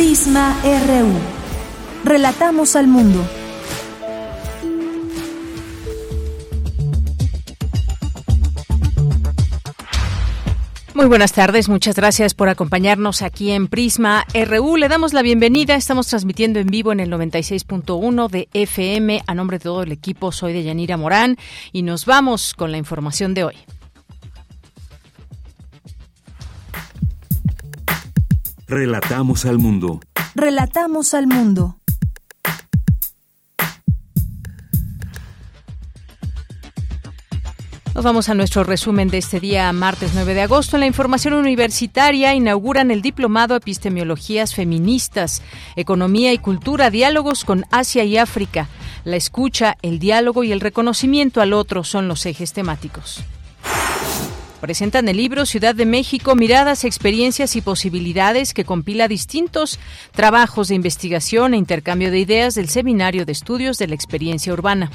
Prisma RU. Relatamos al mundo. Muy buenas tardes, muchas gracias por acompañarnos aquí en Prisma RU. Le damos la bienvenida, estamos transmitiendo en vivo en el 96.1 de FM. A nombre de todo el equipo, soy de Yanira Morán y nos vamos con la información de hoy. Relatamos al mundo. Relatamos al mundo. Nos vamos a nuestro resumen de este día, martes 9 de agosto. En la información universitaria inauguran el Diplomado Epistemologías Feministas, Economía y Cultura, Diálogos con Asia y África. La escucha, el diálogo y el reconocimiento al otro son los ejes temáticos. Presentan el libro Ciudad de México, Miradas, Experiencias y Posibilidades que compila distintos trabajos de investigación e intercambio de ideas del Seminario de Estudios de la Experiencia Urbana.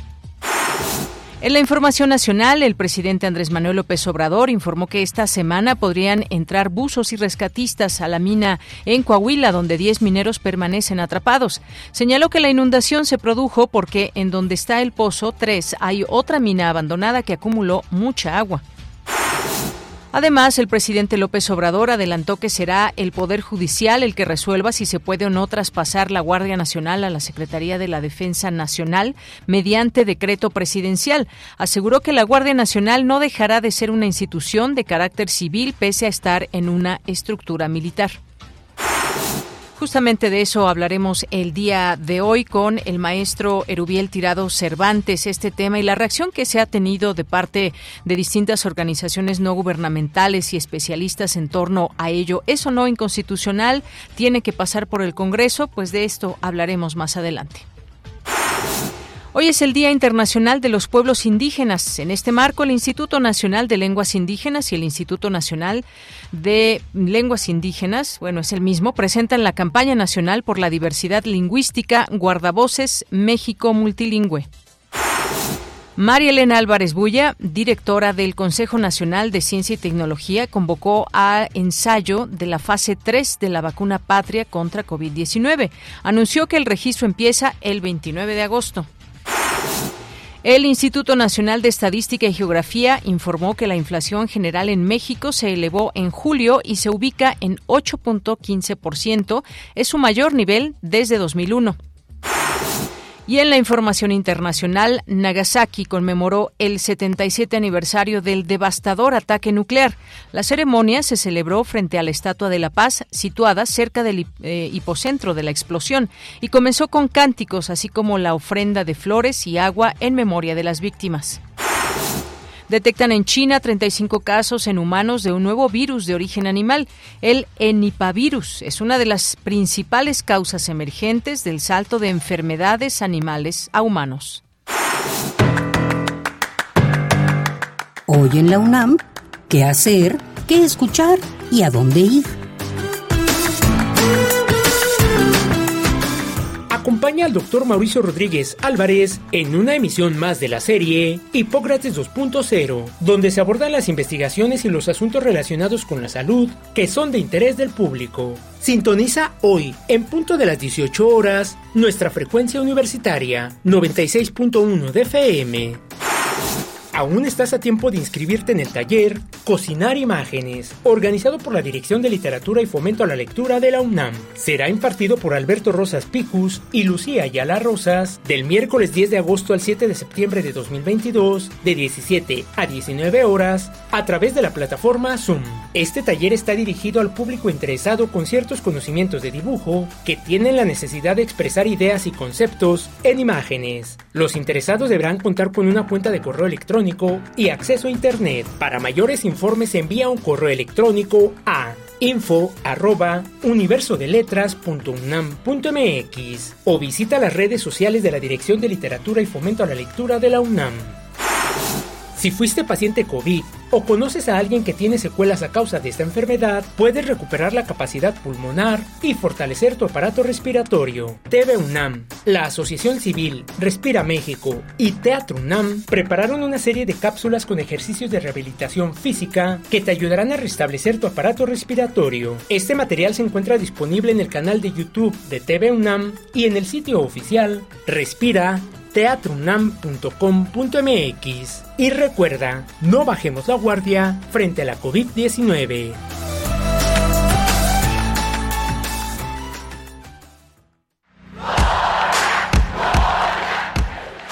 En la información nacional, el presidente Andrés Manuel López Obrador informó que esta semana podrían entrar buzos y rescatistas a la mina en Coahuila, donde 10 mineros permanecen atrapados. Señaló que la inundación se produjo porque en donde está el pozo 3 hay otra mina abandonada que acumuló mucha agua. Además, el presidente López Obrador adelantó que será el Poder Judicial el que resuelva si se puede o no traspasar la Guardia Nacional a la Secretaría de la Defensa Nacional mediante decreto presidencial. Aseguró que la Guardia Nacional no dejará de ser una institución de carácter civil pese a estar en una estructura militar. Justamente de eso hablaremos el día de hoy con el maestro Erubiel Tirado Cervantes, este tema y la reacción que se ha tenido de parte de distintas organizaciones no gubernamentales y especialistas en torno a ello. ¿Es o no inconstitucional? ¿Tiene que pasar por el Congreso? Pues de esto hablaremos más adelante. Hoy es el Día Internacional de los Pueblos Indígenas. En este marco, el Instituto Nacional de Lenguas Indígenas y el Instituto Nacional de Lenguas Indígenas, bueno, es el mismo, presentan la campaña nacional por la diversidad lingüística Guardavoces México Multilingüe. María Elena Álvarez Bulla, directora del Consejo Nacional de Ciencia y Tecnología, convocó a ensayo de la fase 3 de la vacuna patria contra COVID-19. Anunció que el registro empieza el 29 de agosto. El Instituto Nacional de Estadística y Geografía informó que la inflación general en México se elevó en julio y se ubica en 8.15%, es su mayor nivel desde 2001. Y en la información internacional, Nagasaki conmemoró el 77 aniversario del devastador ataque nuclear. La ceremonia se celebró frente a la Estatua de la Paz, situada cerca del eh, hipocentro de la explosión, y comenzó con cánticos, así como la ofrenda de flores y agua en memoria de las víctimas. Detectan en China 35 casos en humanos de un nuevo virus de origen animal. El enipavirus es una de las principales causas emergentes del salto de enfermedades animales a humanos. Hoy en la UNAM, ¿qué hacer? ¿Qué escuchar? ¿Y a dónde ir? Al doctor Mauricio Rodríguez Álvarez en una emisión más de la serie Hipócrates 2.0, donde se abordan las investigaciones y los asuntos relacionados con la salud que son de interés del público. Sintoniza hoy, en punto de las 18 horas, nuestra frecuencia universitaria 96.1 de FM. Aún estás a tiempo de inscribirte en el taller Cocinar Imágenes, organizado por la Dirección de Literatura y Fomento a la Lectura de la UNAM. Será impartido por Alberto Rosas Picus y Lucía Ayala Rosas del miércoles 10 de agosto al 7 de septiembre de 2022, de 17 a 19 horas, a través de la plataforma Zoom. Este taller está dirigido al público interesado con ciertos conocimientos de dibujo que tienen la necesidad de expresar ideas y conceptos en imágenes. Los interesados deberán contar con una cuenta de correo electrónico y acceso a Internet. Para mayores informes envía un correo electrónico a info arroba universodeletras.unam.mx o visita las redes sociales de la Dirección de Literatura y Fomento a la Lectura de la UNAM. Si fuiste paciente COVID o conoces a alguien que tiene secuelas a causa de esta enfermedad, puedes recuperar la capacidad pulmonar y fortalecer tu aparato respiratorio. TV UNAM, la Asociación Civil, Respira México y Teatro UNAM prepararon una serie de cápsulas con ejercicios de rehabilitación física que te ayudarán a restablecer tu aparato respiratorio. Este material se encuentra disponible en el canal de YouTube de TV UNAM y en el sitio oficial Respira teatrunam.com.mx. Y recuerda, no bajemos la guardia frente a la COVID-19.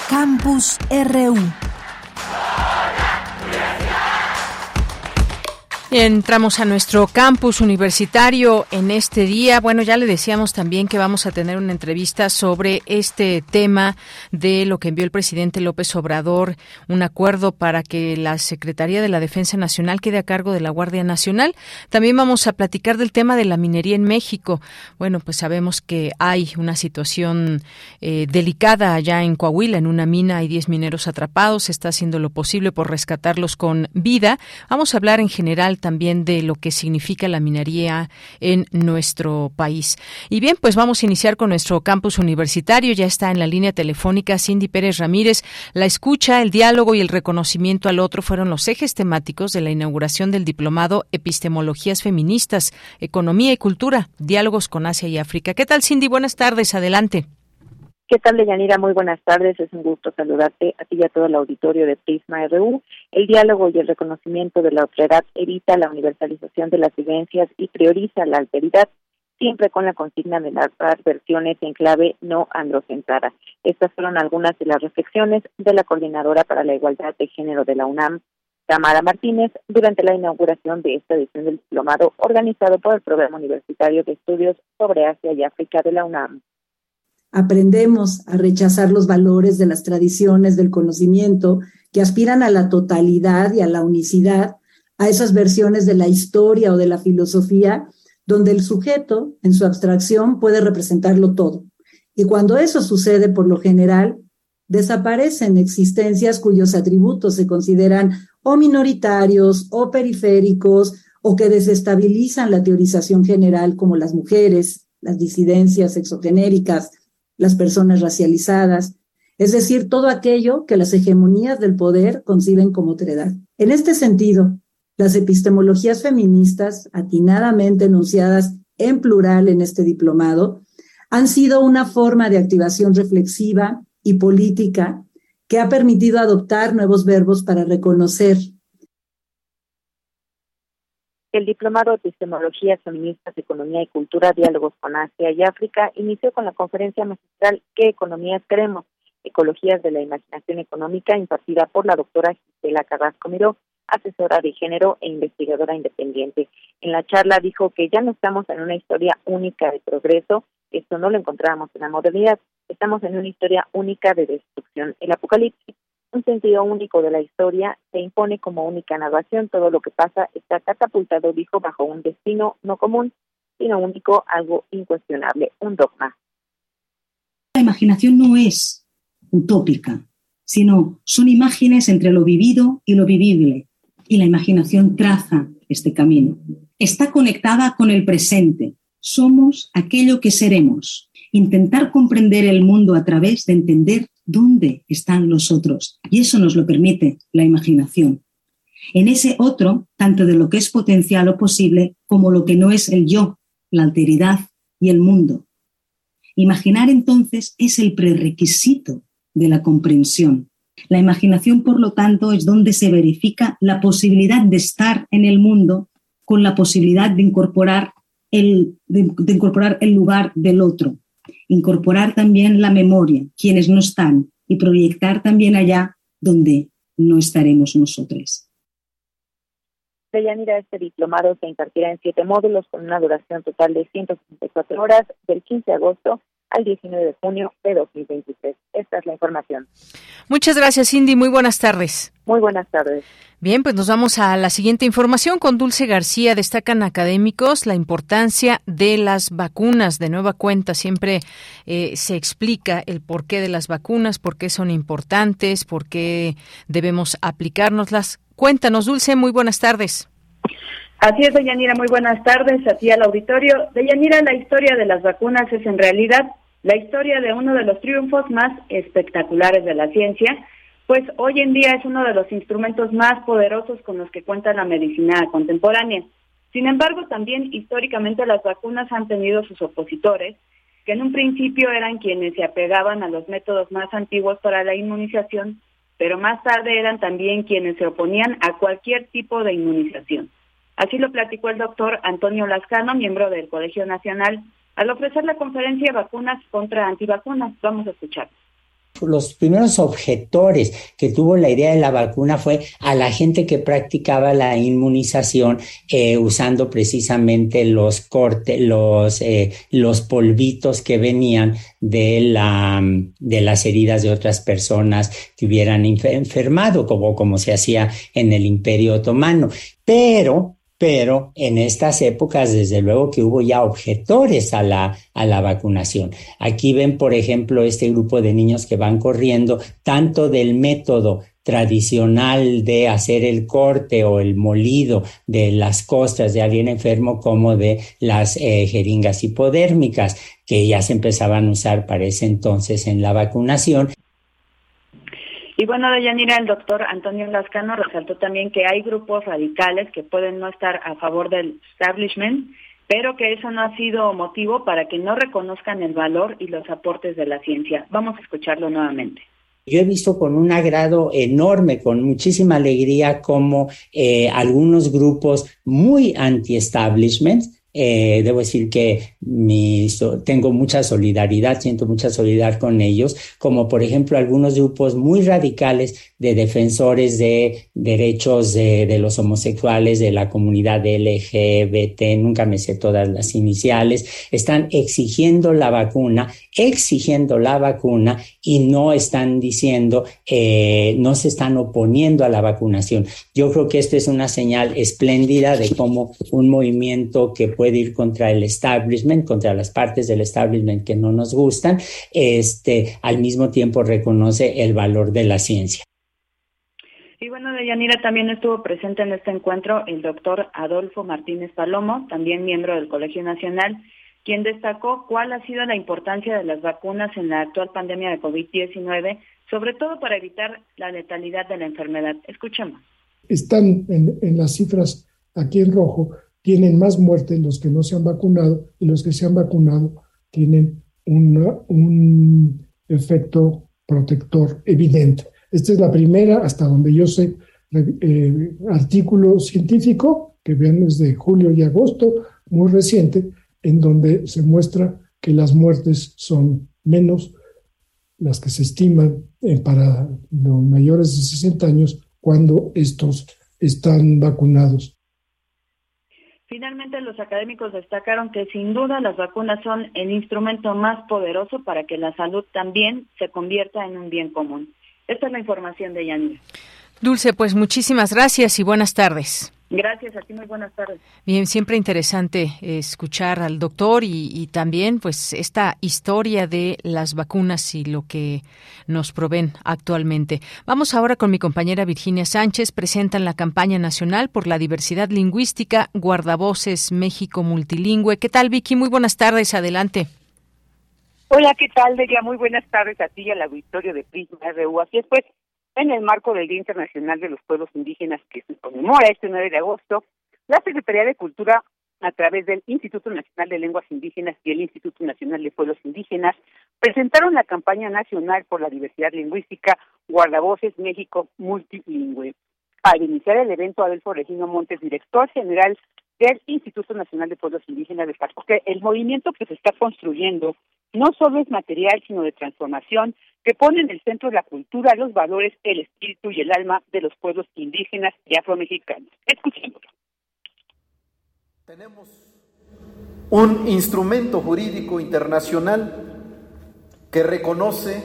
Campus RU Entramos a nuestro campus universitario en este día. Bueno, ya le decíamos también que vamos a tener una entrevista sobre este tema de lo que envió el presidente López Obrador, un acuerdo para que la Secretaría de la Defensa Nacional quede a cargo de la Guardia Nacional. También vamos a platicar del tema de la minería en México. Bueno, pues sabemos que hay una situación eh, delicada allá en Coahuila, en una mina hay 10 mineros atrapados, se está haciendo lo posible por rescatarlos con vida. Vamos a hablar en general también de lo que significa la minería en nuestro país. Y bien, pues vamos a iniciar con nuestro campus universitario. Ya está en la línea telefónica Cindy Pérez Ramírez. La escucha, el diálogo y el reconocimiento al otro fueron los ejes temáticos de la inauguración del diplomado Epistemologías Feministas, Economía y Cultura, Diálogos con Asia y África. ¿Qué tal, Cindy? Buenas tardes. Adelante. ¿Qué tal, Deyanira? Muy buenas tardes. Es un gusto saludarte a ti y a todo el auditorio de Prisma RU. El diálogo y el reconocimiento de la otredad evita la universalización de las vivencias y prioriza la alteridad, siempre con la consigna de narrar versiones en clave no androcentrada. Estas fueron algunas de las reflexiones de la Coordinadora para la Igualdad de Género de la UNAM, Tamara Martínez, durante la inauguración de esta edición del diplomado organizado por el Programa Universitario de Estudios sobre Asia y África de la UNAM aprendemos a rechazar los valores de las tradiciones del conocimiento que aspiran a la totalidad y a la unicidad, a esas versiones de la historia o de la filosofía, donde el sujeto, en su abstracción, puede representarlo todo. Y cuando eso sucede, por lo general, desaparecen existencias cuyos atributos se consideran o minoritarios o periféricos o que desestabilizan la teorización general como las mujeres, las disidencias exogenéricas, las personas racializadas, es decir, todo aquello que las hegemonías del poder conciben como otredad. En este sentido, las epistemologías feministas, atinadamente enunciadas en plural en este diplomado, han sido una forma de activación reflexiva y política que ha permitido adoptar nuevos verbos para reconocer, el Diplomado de Epistemologías Feministas, Economía y Cultura, Diálogos con Asia y África, inició con la conferencia magistral ¿Qué economías queremos? Ecologías de la Imaginación Económica, impartida por la doctora Gisela Carrasco Miró, asesora de género e investigadora independiente. En la charla dijo que ya no estamos en una historia única de progreso, esto no lo encontramos en la modernidad, estamos en una historia única de destrucción. El apocalipsis un sentido único de la historia se impone como única narración. Todo lo que pasa está catapultado, dijo, bajo un destino no común, sino único, algo incuestionable, un dogma. La imaginación no es utópica, sino son imágenes entre lo vivido y lo vivible. Y la imaginación traza este camino. Está conectada con el presente. Somos aquello que seremos. Intentar comprender el mundo a través de entender dónde están los otros. Y eso nos lo permite la imaginación. En ese otro, tanto de lo que es potencial o posible como lo que no es el yo, la alteridad y el mundo. Imaginar entonces es el prerequisito de la comprensión. La imaginación, por lo tanto, es donde se verifica la posibilidad de estar en el mundo con la posibilidad de incorporar el, de incorporar el lugar del otro, incorporar también la memoria, quienes no están, y proyectar también allá donde no estaremos nosotros. Deyanira, este diplomado se impartirá en siete módulos con una duración total de 164 horas del 15 de agosto al 19 de junio de 2023. Esta es la información. Muchas gracias, Cindy. Muy buenas tardes. Muy buenas tardes. Bien, pues nos vamos a la siguiente información con Dulce García. Destacan académicos la importancia de las vacunas. De nueva cuenta, siempre eh, se explica el porqué de las vacunas, por qué son importantes, por qué debemos aplicárnoslas. Cuéntanos, Dulce, muy buenas tardes. Así es, Deyanira, muy buenas tardes a ti al auditorio. Deyanira, la historia de las vacunas es en realidad la historia de uno de los triunfos más espectaculares de la ciencia pues hoy en día es uno de los instrumentos más poderosos con los que cuenta la medicina contemporánea. Sin embargo, también históricamente las vacunas han tenido sus opositores, que en un principio eran quienes se apegaban a los métodos más antiguos para la inmunización, pero más tarde eran también quienes se oponían a cualquier tipo de inmunización. Así lo platicó el doctor Antonio Lascano, miembro del Colegio Nacional, al ofrecer la conferencia Vacunas contra Antivacunas. Vamos a escuchar los primeros objetores que tuvo la idea de la vacuna fue a la gente que practicaba la inmunización eh, usando precisamente los cortes, los, eh, los polvitos que venían de, la, de las heridas de otras personas que hubieran enfermado, como, como se hacía en el Imperio Otomano. Pero pero en estas épocas, desde luego que hubo ya objetores a la, a la vacunación. Aquí ven, por ejemplo, este grupo de niños que van corriendo, tanto del método tradicional de hacer el corte o el molido de las costras de alguien enfermo como de las eh, jeringas hipodérmicas que ya se empezaban a usar para ese entonces en la vacunación y bueno, Deyanira, el doctor Antonio Lascano resaltó también que hay grupos radicales que pueden no estar a favor del establishment, pero que eso no ha sido motivo para que no reconozcan el valor y los aportes de la ciencia. Vamos a escucharlo nuevamente. Yo he visto con un agrado enorme, con muchísima alegría, como eh, algunos grupos muy anti-establishment eh, debo decir que mi, tengo mucha solidaridad, siento mucha solidaridad con ellos, como por ejemplo algunos grupos muy radicales de defensores de derechos de, los homosexuales, de la comunidad LGBT, nunca me sé todas las iniciales, están exigiendo la vacuna, exigiendo la vacuna y no están diciendo, eh, no se están oponiendo a la vacunación. Yo creo que esto es una señal espléndida de cómo un movimiento que puede ir contra el establishment, contra las partes del establishment que no nos gustan, este, al mismo tiempo reconoce el valor de la ciencia. Y bueno, Deyanira también estuvo presente en este encuentro el doctor Adolfo Martínez Palomo, también miembro del Colegio Nacional, quien destacó cuál ha sido la importancia de las vacunas en la actual pandemia de COVID-19, sobre todo para evitar la letalidad de la enfermedad. Escuchemos. Están en, en las cifras aquí en rojo, tienen más muertes los que no se han vacunado y los que se han vacunado tienen un efecto protector evidente. Esta es la primera, hasta donde yo sé, eh, artículo científico que vean desde julio y agosto, muy reciente, en donde se muestra que las muertes son menos las que se estiman eh, para los mayores de 60 años cuando estos están vacunados. Finalmente, los académicos destacaron que sin duda las vacunas son el instrumento más poderoso para que la salud también se convierta en un bien común. Esta es la información de Yanira. Dulce, pues muchísimas gracias y buenas tardes. Gracias, a ti muy buenas tardes. Bien, siempre interesante escuchar al doctor y, y, también pues esta historia de las vacunas y lo que nos proveen actualmente. Vamos ahora con mi compañera Virginia Sánchez, presentan la campaña nacional por la diversidad lingüística Guardavoces México Multilingüe. ¿Qué tal Vicky? Muy buenas tardes, adelante. Hola, ¿qué tal, Delia? Muy buenas tardes a ti y al auditorio de Prisma RU. Así es, pues, en el marco del Día Internacional de los Pueblos Indígenas que se conmemora este 9 de agosto, la Secretaría de Cultura, a través del Instituto Nacional de Lenguas Indígenas y el Instituto Nacional de Pueblos Indígenas, presentaron la campaña nacional por la diversidad lingüística Guardavoces México Multilingüe. Al iniciar el evento, Adelfo Regino Montes, director general del Instituto Nacional de Pueblos Indígenas, destacó que el movimiento que se está construyendo no solo es material, sino de transformación, que pone en el centro de la cultura, los valores, el espíritu y el alma de los pueblos indígenas y afromexicanos. Escuchémoslo. Tenemos un instrumento jurídico internacional que reconoce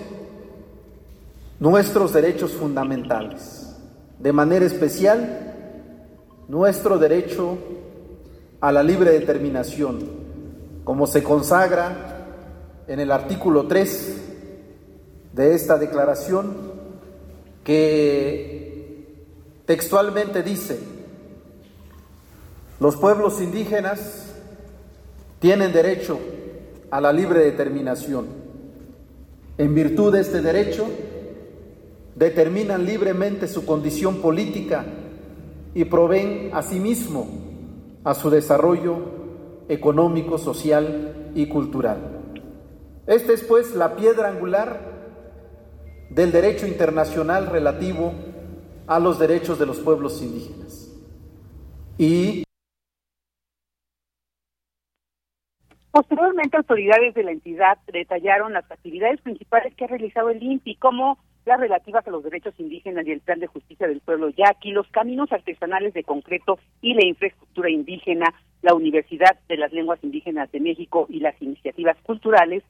nuestros derechos fundamentales, de manera especial nuestro derecho a la libre determinación, como se consagra en el artículo 3 de esta declaración, que textualmente dice, los pueblos indígenas tienen derecho a la libre determinación. En virtud de este derecho, determinan libremente su condición política y proveen asimismo a su desarrollo económico, social y cultural. Esta es pues la piedra angular del derecho internacional relativo a los derechos de los pueblos indígenas. Y Posteriormente, autoridades de la entidad detallaron las actividades principales que ha realizado el INPI, como relativas a los derechos indígenas y el plan de justicia del pueblo yaqui, los caminos artesanales de concreto y la infraestructura indígena, la Universidad de las Lenguas Indígenas de México y las iniciativas culturales,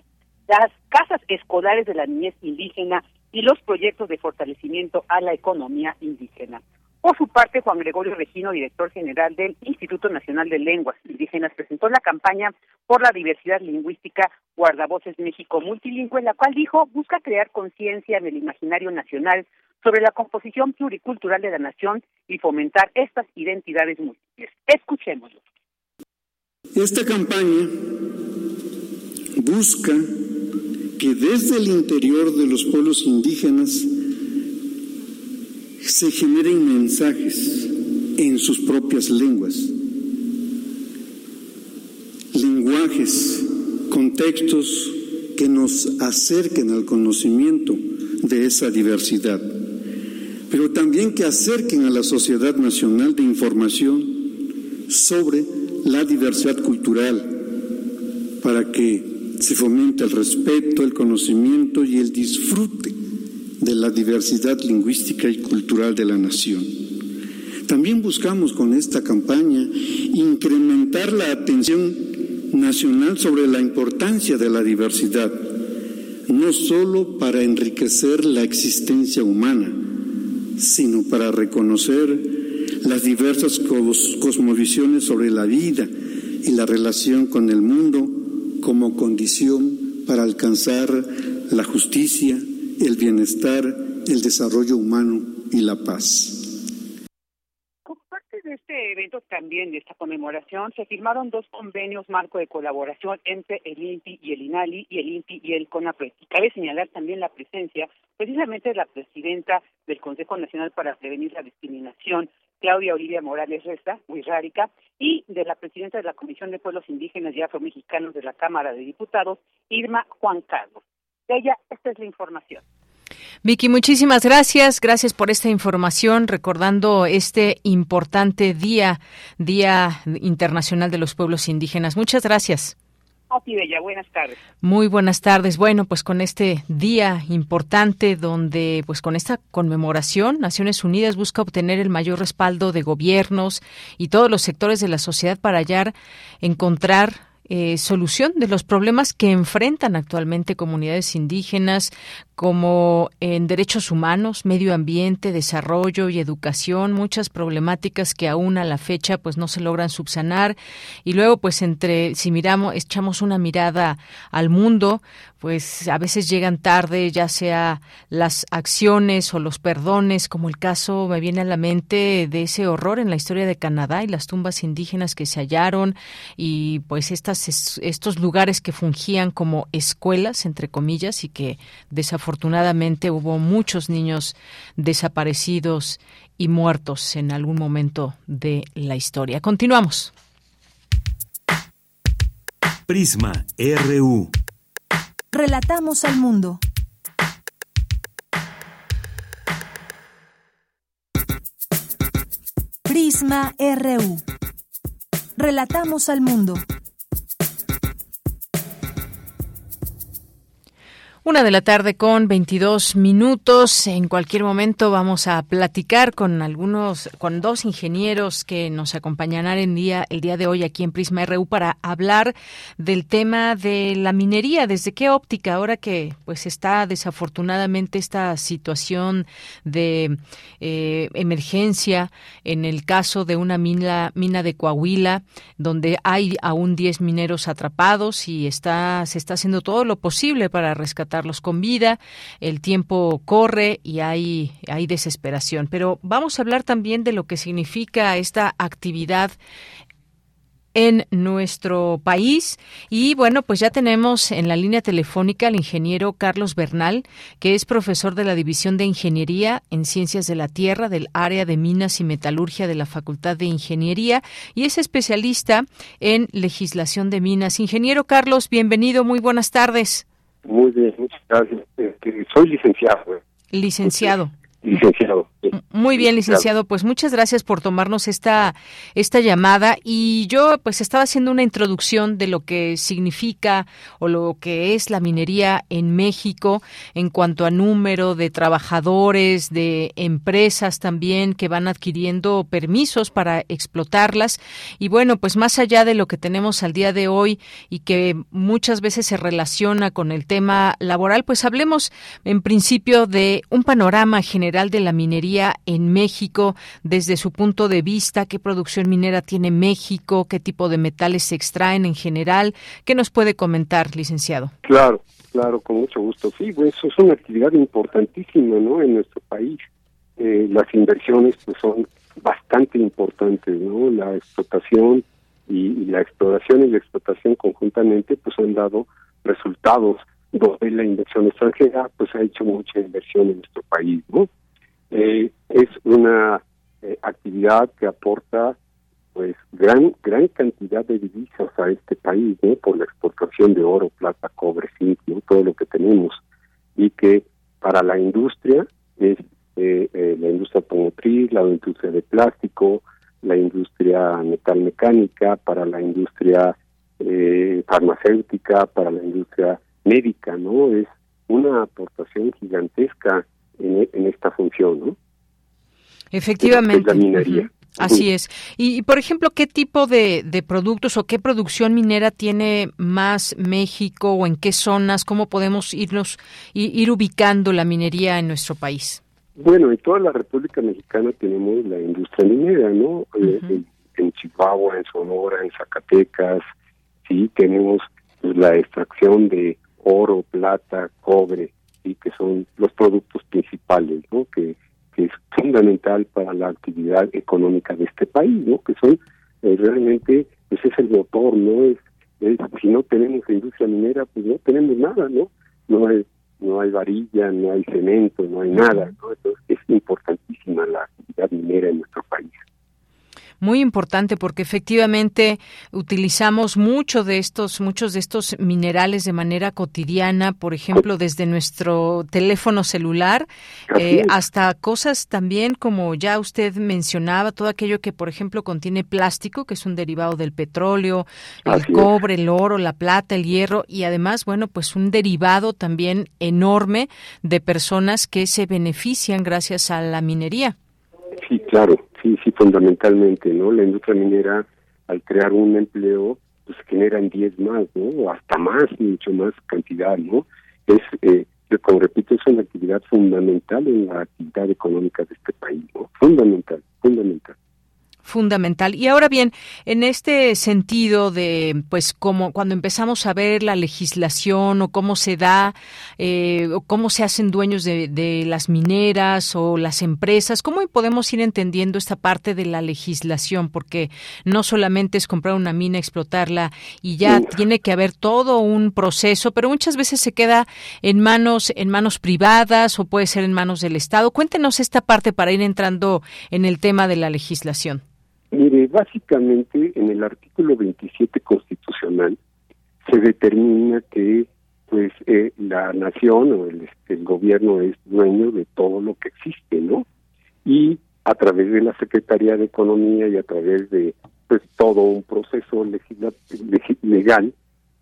las casas escolares de la niñez indígena y los proyectos de fortalecimiento a la economía indígena. Por su parte, Juan Gregorio Regino, director general del Instituto Nacional de Lenguas Indígenas, presentó la campaña por la diversidad lingüística Guardavoces México Multilingüe, la cual dijo busca crear conciencia en el imaginario nacional sobre la composición pluricultural de la nación y fomentar estas identidades múltiples. Escuchémoslo. Esta campaña busca que desde el interior de los pueblos indígenas se generen mensajes en sus propias lenguas, lenguajes, contextos que nos acerquen al conocimiento de esa diversidad, pero también que acerquen a la sociedad nacional de información sobre la diversidad cultural, para que se fomente el respeto, el conocimiento y el disfrute de la diversidad lingüística y cultural de la nación. También buscamos con esta campaña incrementar la atención nacional sobre la importancia de la diversidad, no solo para enriquecer la existencia humana, sino para reconocer las diversas cosmovisiones sobre la vida y la relación con el mundo como condición para alcanzar la justicia, el bienestar, el desarrollo humano y la paz. Como parte de este evento también, de esta conmemoración, se firmaron dos convenios marco de colaboración entre el INPI y el INALI y el INPI y el CONAPRED. Y cabe señalar también la presencia precisamente de la presidenta del Consejo Nacional para Prevenir la Discriminación, Claudia Olivia Morales Resta, Huirrárica, y de la presidenta de la Comisión de Pueblos Indígenas y Afromexicanos de la Cámara de Diputados, Irma Juan Carlos. Ella, esta es la información. Vicky, muchísimas gracias. Gracias por esta información, recordando este importante día, Día Internacional de los Pueblos Indígenas. Muchas gracias. A ti, Bella. Buenas tardes. Muy buenas tardes. Bueno, pues con este día importante donde, pues con esta conmemoración, Naciones Unidas busca obtener el mayor respaldo de gobiernos y todos los sectores de la sociedad para hallar, encontrar eh, solución de los problemas que enfrentan actualmente comunidades indígenas, como en derechos humanos, medio ambiente, desarrollo y educación, muchas problemáticas que aún a la fecha pues no se logran subsanar. Y luego pues entre si miramos echamos una mirada al mundo, pues a veces llegan tarde, ya sea las acciones o los perdones, como el caso me viene a la mente de ese horror en la historia de Canadá y las tumbas indígenas que se hallaron y pues estas estos lugares que fungían como escuelas entre comillas y que desafortunadamente hubo muchos niños desaparecidos y muertos en algún momento de la historia. Continuamos. Prisma RU. Relatamos al mundo. Prisma RU. Relatamos al mundo. Una de la tarde con 22 minutos. En cualquier momento vamos a platicar con algunos, con dos ingenieros que nos acompañarán el día, el día de hoy aquí en Prisma RU para hablar del tema de la minería. ¿Desde qué óptica? Ahora que pues está desafortunadamente esta situación de eh, emergencia en el caso de una mina, mina de Coahuila, donde hay aún 10 mineros atrapados y está, se está haciendo todo lo posible para rescatar con vida, el tiempo corre y hay, hay desesperación. Pero vamos a hablar también de lo que significa esta actividad en nuestro país. Y bueno, pues ya tenemos en la línea telefónica al ingeniero Carlos Bernal, que es profesor de la División de Ingeniería en Ciencias de la Tierra del área de Minas y Metalurgia de la Facultad de Ingeniería y es especialista en legislación de minas. Ingeniero Carlos, bienvenido, muy buenas tardes. Muy bien, muchas gracias. Este, soy licenciado. Eh. Licenciado. Muy bien, licenciado. Pues muchas gracias por tomarnos esta, esta llamada. Y yo pues estaba haciendo una introducción de lo que significa o lo que es la minería en México en cuanto a número de trabajadores, de empresas también que van adquiriendo permisos para explotarlas. Y bueno, pues más allá de lo que tenemos al día de hoy y que muchas veces se relaciona con el tema laboral, pues hablemos en principio de un panorama general de la minería en México desde su punto de vista, qué producción minera tiene México, qué tipo de metales se extraen en general. ¿Qué nos puede comentar, licenciado? Claro, claro, con mucho gusto. Sí, pues eso es una actividad importantísima, ¿no? En nuestro país. Eh, las inversiones pues son bastante importantes, ¿no? La explotación y, la exploración y la explotación conjuntamente pues han dado resultados donde la inversión extranjera pues ha hecho mucha inversión en nuestro país, ¿no? Eh, es una eh, actividad que aporta pues gran gran cantidad de divisas a este país ¿no? por la exportación de oro plata cobre zinc todo lo que tenemos. Y que para la industria es eh, la industria automotriz la industria de plástico la industria metalmecánica para la industria farmacéutica para la industria médica no es una aportación gigantesca en, esta función, ¿no? Efectivamente. Así es. Y, por ejemplo, ¿qué tipo de, productos o qué producción minera tiene más México o en qué zonas? ¿Cómo podemos irnos ir ubicando la minería en nuestro país? Bueno, en toda la República Mexicana tenemos la industria minera, ¿no? Eh, en, Chihuahua, en Sonora, en Zacatecas, sí, tenemos pues, la extracción de oro, plata, cobre, que son los productos principales, ¿no? Que, es fundamental para la actividad económica de este país, ¿no? Que son eh, realmente, pues es el motor, ¿no? Es, si no tenemos industria minera, pues no tenemos nada, ¿no? No hay, no hay varilla, no hay cemento, no hay nada, ¿no? Entonces es importantísima la actividad minera en nuestro país muy importante porque efectivamente utilizamos mucho de estos, muchos de estos minerales de manera cotidiana, por ejemplo, desde nuestro teléfono celular eh, hasta cosas también como ya usted mencionaba, todo aquello que, por ejemplo, contiene plástico, que es un derivado del petróleo, el cobre, el oro, la plata, el hierro y además, bueno, pues un derivado también enorme de personas que se benefician gracias a la minería. Sí, claro, sí, sí, fundamentalmente, ¿no? La industria minera, al crear un empleo, pues generan 10 más, ¿no? O hasta más, mucho más cantidad, ¿no? Es, eh, como repito, es una actividad fundamental en la actividad económica de este país, ¿no? Fundamental, fundamental fundamental. Y ahora bien, en este sentido de, pues, como cuando empezamos a ver la legislación o cómo se da, eh, o cómo se hacen dueños de, las mineras o las empresas, ¿cómo podemos ir entendiendo esta parte de la legislación? Porque no solamente es comprar una mina, explotarla y ya tiene que haber todo un proceso, pero muchas veces se queda en manos, en manos privadas o puede ser en manos del Estado. Cuéntenos esta parte para ir entrando en el tema de la legislación. Mire, básicamente en el artículo 27 constitucional se determina que pues eh, la nación o el, el, gobierno es dueño de todo lo que existe, ¿no? Y a través de la Secretaría de Economía y a través de pues todo un proceso legal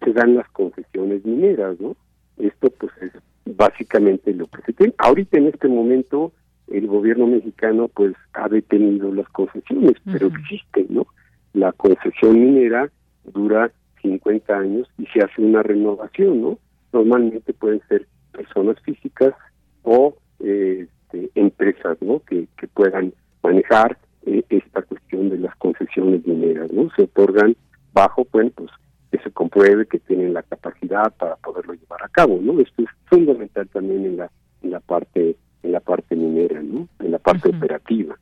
se dan las concesiones mineras, ¿no? Esto pues es básicamente lo que se tiene. Ahorita en este momento el gobierno mexicano pues ha detenido las concesiones, pero existe, ¿no? La concesión minera dura 50 años y se hace una renovación, ¿no? Normalmente pueden ser personas físicas o eh, este, empresas, ¿no? Que, que puedan manejar eh, esta cuestión de las concesiones mineras, ¿no? Se otorgan bajo, bueno, pues que se compruebe que tienen la capacidad para poderlo llevar a cabo, ¿no? Esto es fundamental también en la en la parte en la parte minera, ¿no? En la parte operativa.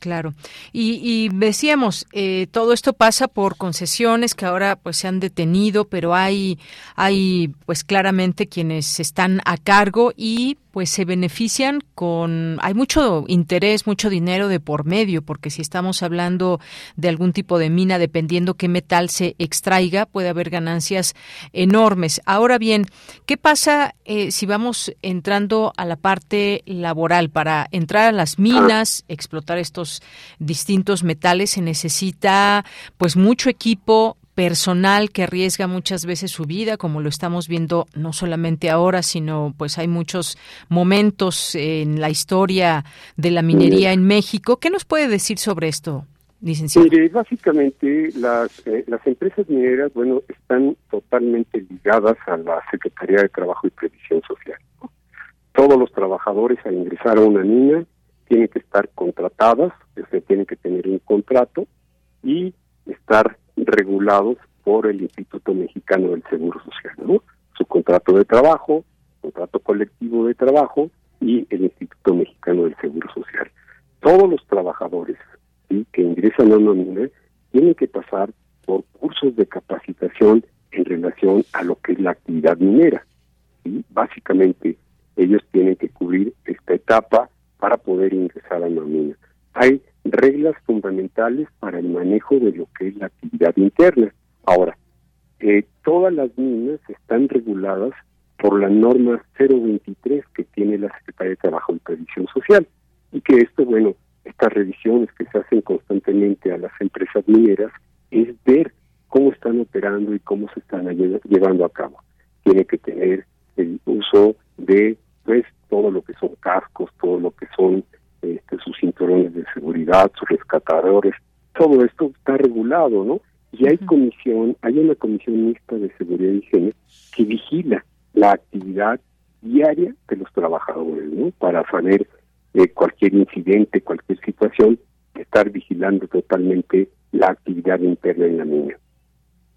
Claro. Y, decíamos, eh, todo esto pasa por concesiones que ahora pues se han detenido, pero hay, hay pues claramente quienes están a cargo y pues se benefician con hay mucho interés, mucho dinero de por medio, porque si estamos hablando de algún tipo de mina dependiendo qué metal se extraiga, puede haber ganancias enormes. Ahora bien, ¿qué pasa eh, si vamos entrando a la parte laboral para entrar a las minas, explotar estos distintos metales se necesita pues mucho equipo, personal que arriesga muchas veces su vida, como lo estamos viendo no solamente ahora, sino pues hay muchos momentos en la historia de la minería en México. ¿Qué nos puede decir sobre esto, licenciado? Básicamente las, eh, las empresas mineras, bueno, están totalmente ligadas a la Secretaría de Trabajo y Previsión Social. Todos los trabajadores al ingresar a una mina tienen que estar contratadas, se tienen que tener un contrato y estar regulados por el Instituto Mexicano del Seguro Social, ¿no? Su contrato de trabajo, contrato colectivo de trabajo y el Instituto Mexicano del Seguro Social. Todos los trabajadores que ingresan a una mina tienen que pasar por cursos de capacitación en relación a lo que es la actividad minera. y Básicamente, ellos tienen que cubrir esta etapa para poder ingresar a una mina. Hay reglas fundamentales para el manejo de lo que es la actividad interna. Ahora, eh, todas las minas están reguladas por la norma 023 que tiene la Secretaría de Trabajo y Previsión Social y que esto, bueno, estas revisiones que se hacen constantemente a las empresas mineras es ver cómo están operando y cómo se están llevando a cabo. Tiene que tener el uso de pues todo lo que son cascos, todo lo que son este, sus cinturones de seguridad, sus rescatadores, todo esto está regulado, ¿no? Y hay comisión, hay una comisión mixta de seguridad y higiene que vigila la actividad diaria de los trabajadores, ¿no? Para saber eh, cualquier incidente, cualquier situación, estar vigilando totalmente la actividad interna en la mina.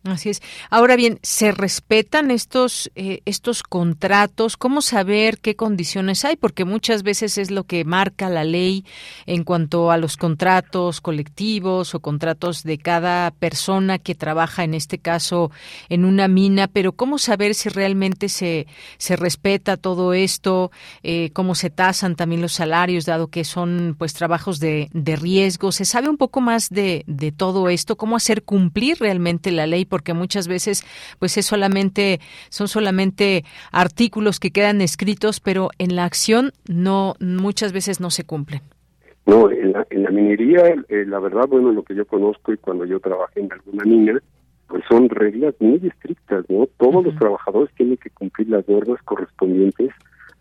Así es. Ahora bien, ¿se respetan estos eh, estos contratos? ¿Cómo saber qué condiciones hay? Porque muchas veces es lo que marca la ley en cuanto a los contratos colectivos o contratos de cada persona que trabaja, en este caso, en una mina. Pero ¿cómo saber si realmente se, se respeta todo esto? Eh, ¿Cómo se tasan también los salarios, dado que son pues trabajos de, de riesgo? ¿Se sabe un poco más de, de todo esto? ¿Cómo hacer cumplir realmente la ley? Porque muchas veces pues es solamente son solamente artículos que quedan escritos, pero en la acción no muchas veces no se cumplen. No, en la, en la minería, eh, la verdad, bueno, lo que yo conozco y cuando yo trabajé en alguna mina, pues son reglas muy estrictas, ¿no? Todos los trabajadores tienen que cumplir las normas correspondientes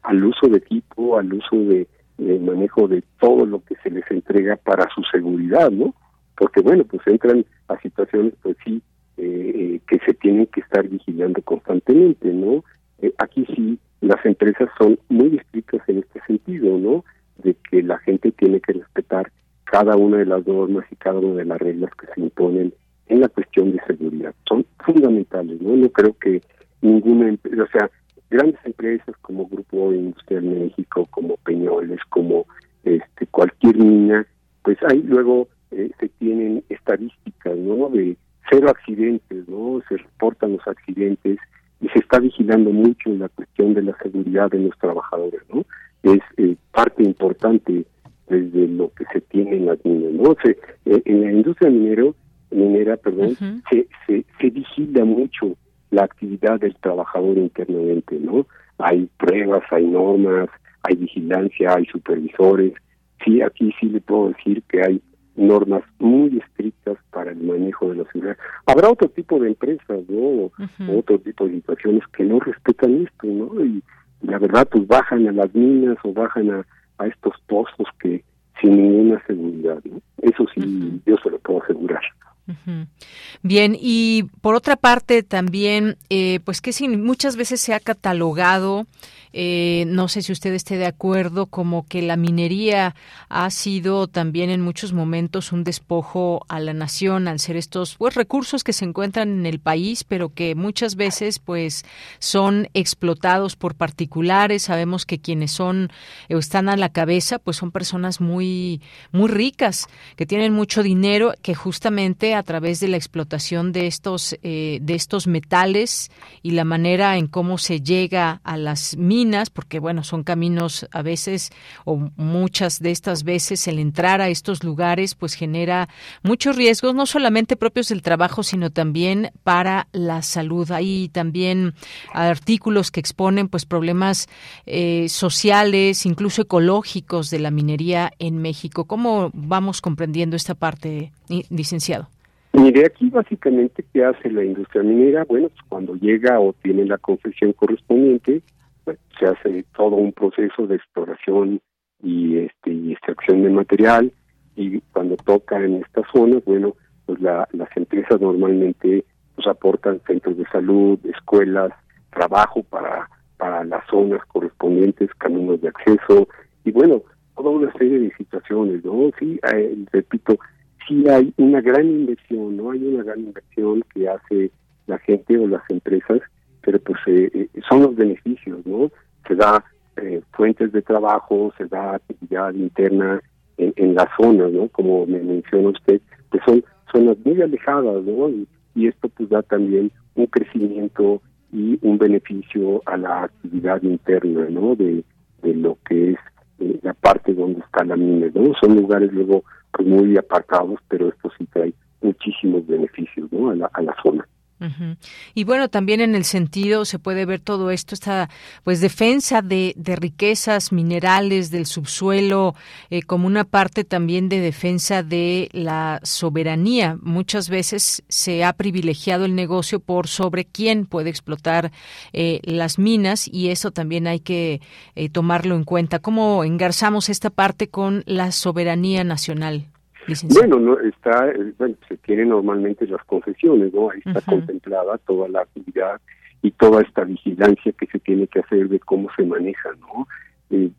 al uso de equipo, al uso de, de, manejo de todo lo que se les entrega para su seguridad, ¿no? Porque, bueno, pues entran a situaciones, pues sí, eh, que se tienen que estar vigilando constantemente, ¿no? Eh, aquí sí las empresas son muy estrictas en este sentido, ¿no? De que la gente tiene que respetar cada una de las normas y cada una de las reglas que se imponen en la cuestión de seguridad. Son fundamentales, ¿no? No creo que ninguna empresa, o sea, grandes empresas como Grupo Industrial México, como Peñoles, como este cualquier niña, pues ahí luego eh, se tienen estadísticas, ¿no? De cero accidentes, ¿no? Se reportan los accidentes y se está vigilando mucho la cuestión de la seguridad de los trabajadores, ¿no? Es eh, parte importante desde lo que se tiene en las minas, ¿no? Se, eh, en la industria minero, minera, perdón, se, se, se vigila mucho la actividad del trabajador internamente, ¿no? Hay pruebas, hay normas, hay vigilancia, hay supervisores. Sí, aquí sí le puedo decir que hay normas muy estrictas para el manejo de la seguridad. Habrá otro tipo de empresas, ¿no? Otro tipo de situaciones que no respetan esto, ¿no? Y la verdad pues bajan a las minas o bajan a, a estos pozos que sin ninguna seguridad, ¿no? Eso sí, yo se lo puedo asegurar. Bien, y por otra parte también, eh, pues que sí, muchas veces se ha catalogado eh, no sé si usted esté de acuerdo, como que la minería ha sido también en muchos momentos un despojo a la nación al ser estos pues, recursos que se encuentran en el país, pero que muchas veces pues son explotados por particulares. Sabemos que quienes son o están a la cabeza pues son personas muy muy ricas que tienen mucho dinero que justamente a través de la explotación de estos eh, de estos metales y la manera en cómo se llega a las minas porque bueno, son caminos a veces o muchas de estas veces el entrar a estos lugares pues genera muchos riesgos, no solamente propios del trabajo, sino también para la salud. Hay también artículos que exponen pues problemas eh, sociales, incluso ecológicos de la minería en México. ¿Cómo vamos comprendiendo esta parte, licenciado? Mire, aquí básicamente, ¿qué hace la industria minera? Bueno, pues cuando llega o tiene la concesión correspondiente, se hace todo un proceso de exploración y este y extracción de material. Y cuando toca en estas zonas bueno pues la, las empresas normalmente pues aportan centros de salud escuelas trabajo para para las zonas correspondientes caminos de acceso. Y bueno toda una serie de situaciones no sí eh, repito sí hay una gran inversión no hay una gran inversión que hace la gente o las empresas pero pues eh, eh, son los beneficios, ¿no? Se da eh, fuentes de trabajo, se da actividad interna en, en las zonas, ¿no? Como me menciona usted, que son zonas muy alejadas, ¿no? Y, esto pues da también un crecimiento y un beneficio a la actividad interna, ¿no? De, de lo que es la parte donde está la mina, ¿no? Son lugares luego pues, muy apartados, pero esto sí trae muchísimos beneficios, ¿no? A la, a la zona. Y bueno, también en el sentido se puede ver todo esto, esta pues defensa de, riquezas minerales del subsuelo eh, como una parte también de defensa de la soberanía. Muchas veces se ha privilegiado el negocio por sobre quién puede explotar eh, las minas y eso también hay que eh, tomarlo en cuenta. ¿Cómo engarzamos esta parte con la soberanía nacional? Bueno, no está, eh, bueno, se tienen normalmente las concesiones, ¿no? Ahí está contemplada toda la actividad y toda esta vigilancia que se tiene que hacer de cómo se maneja, ¿no? Eh,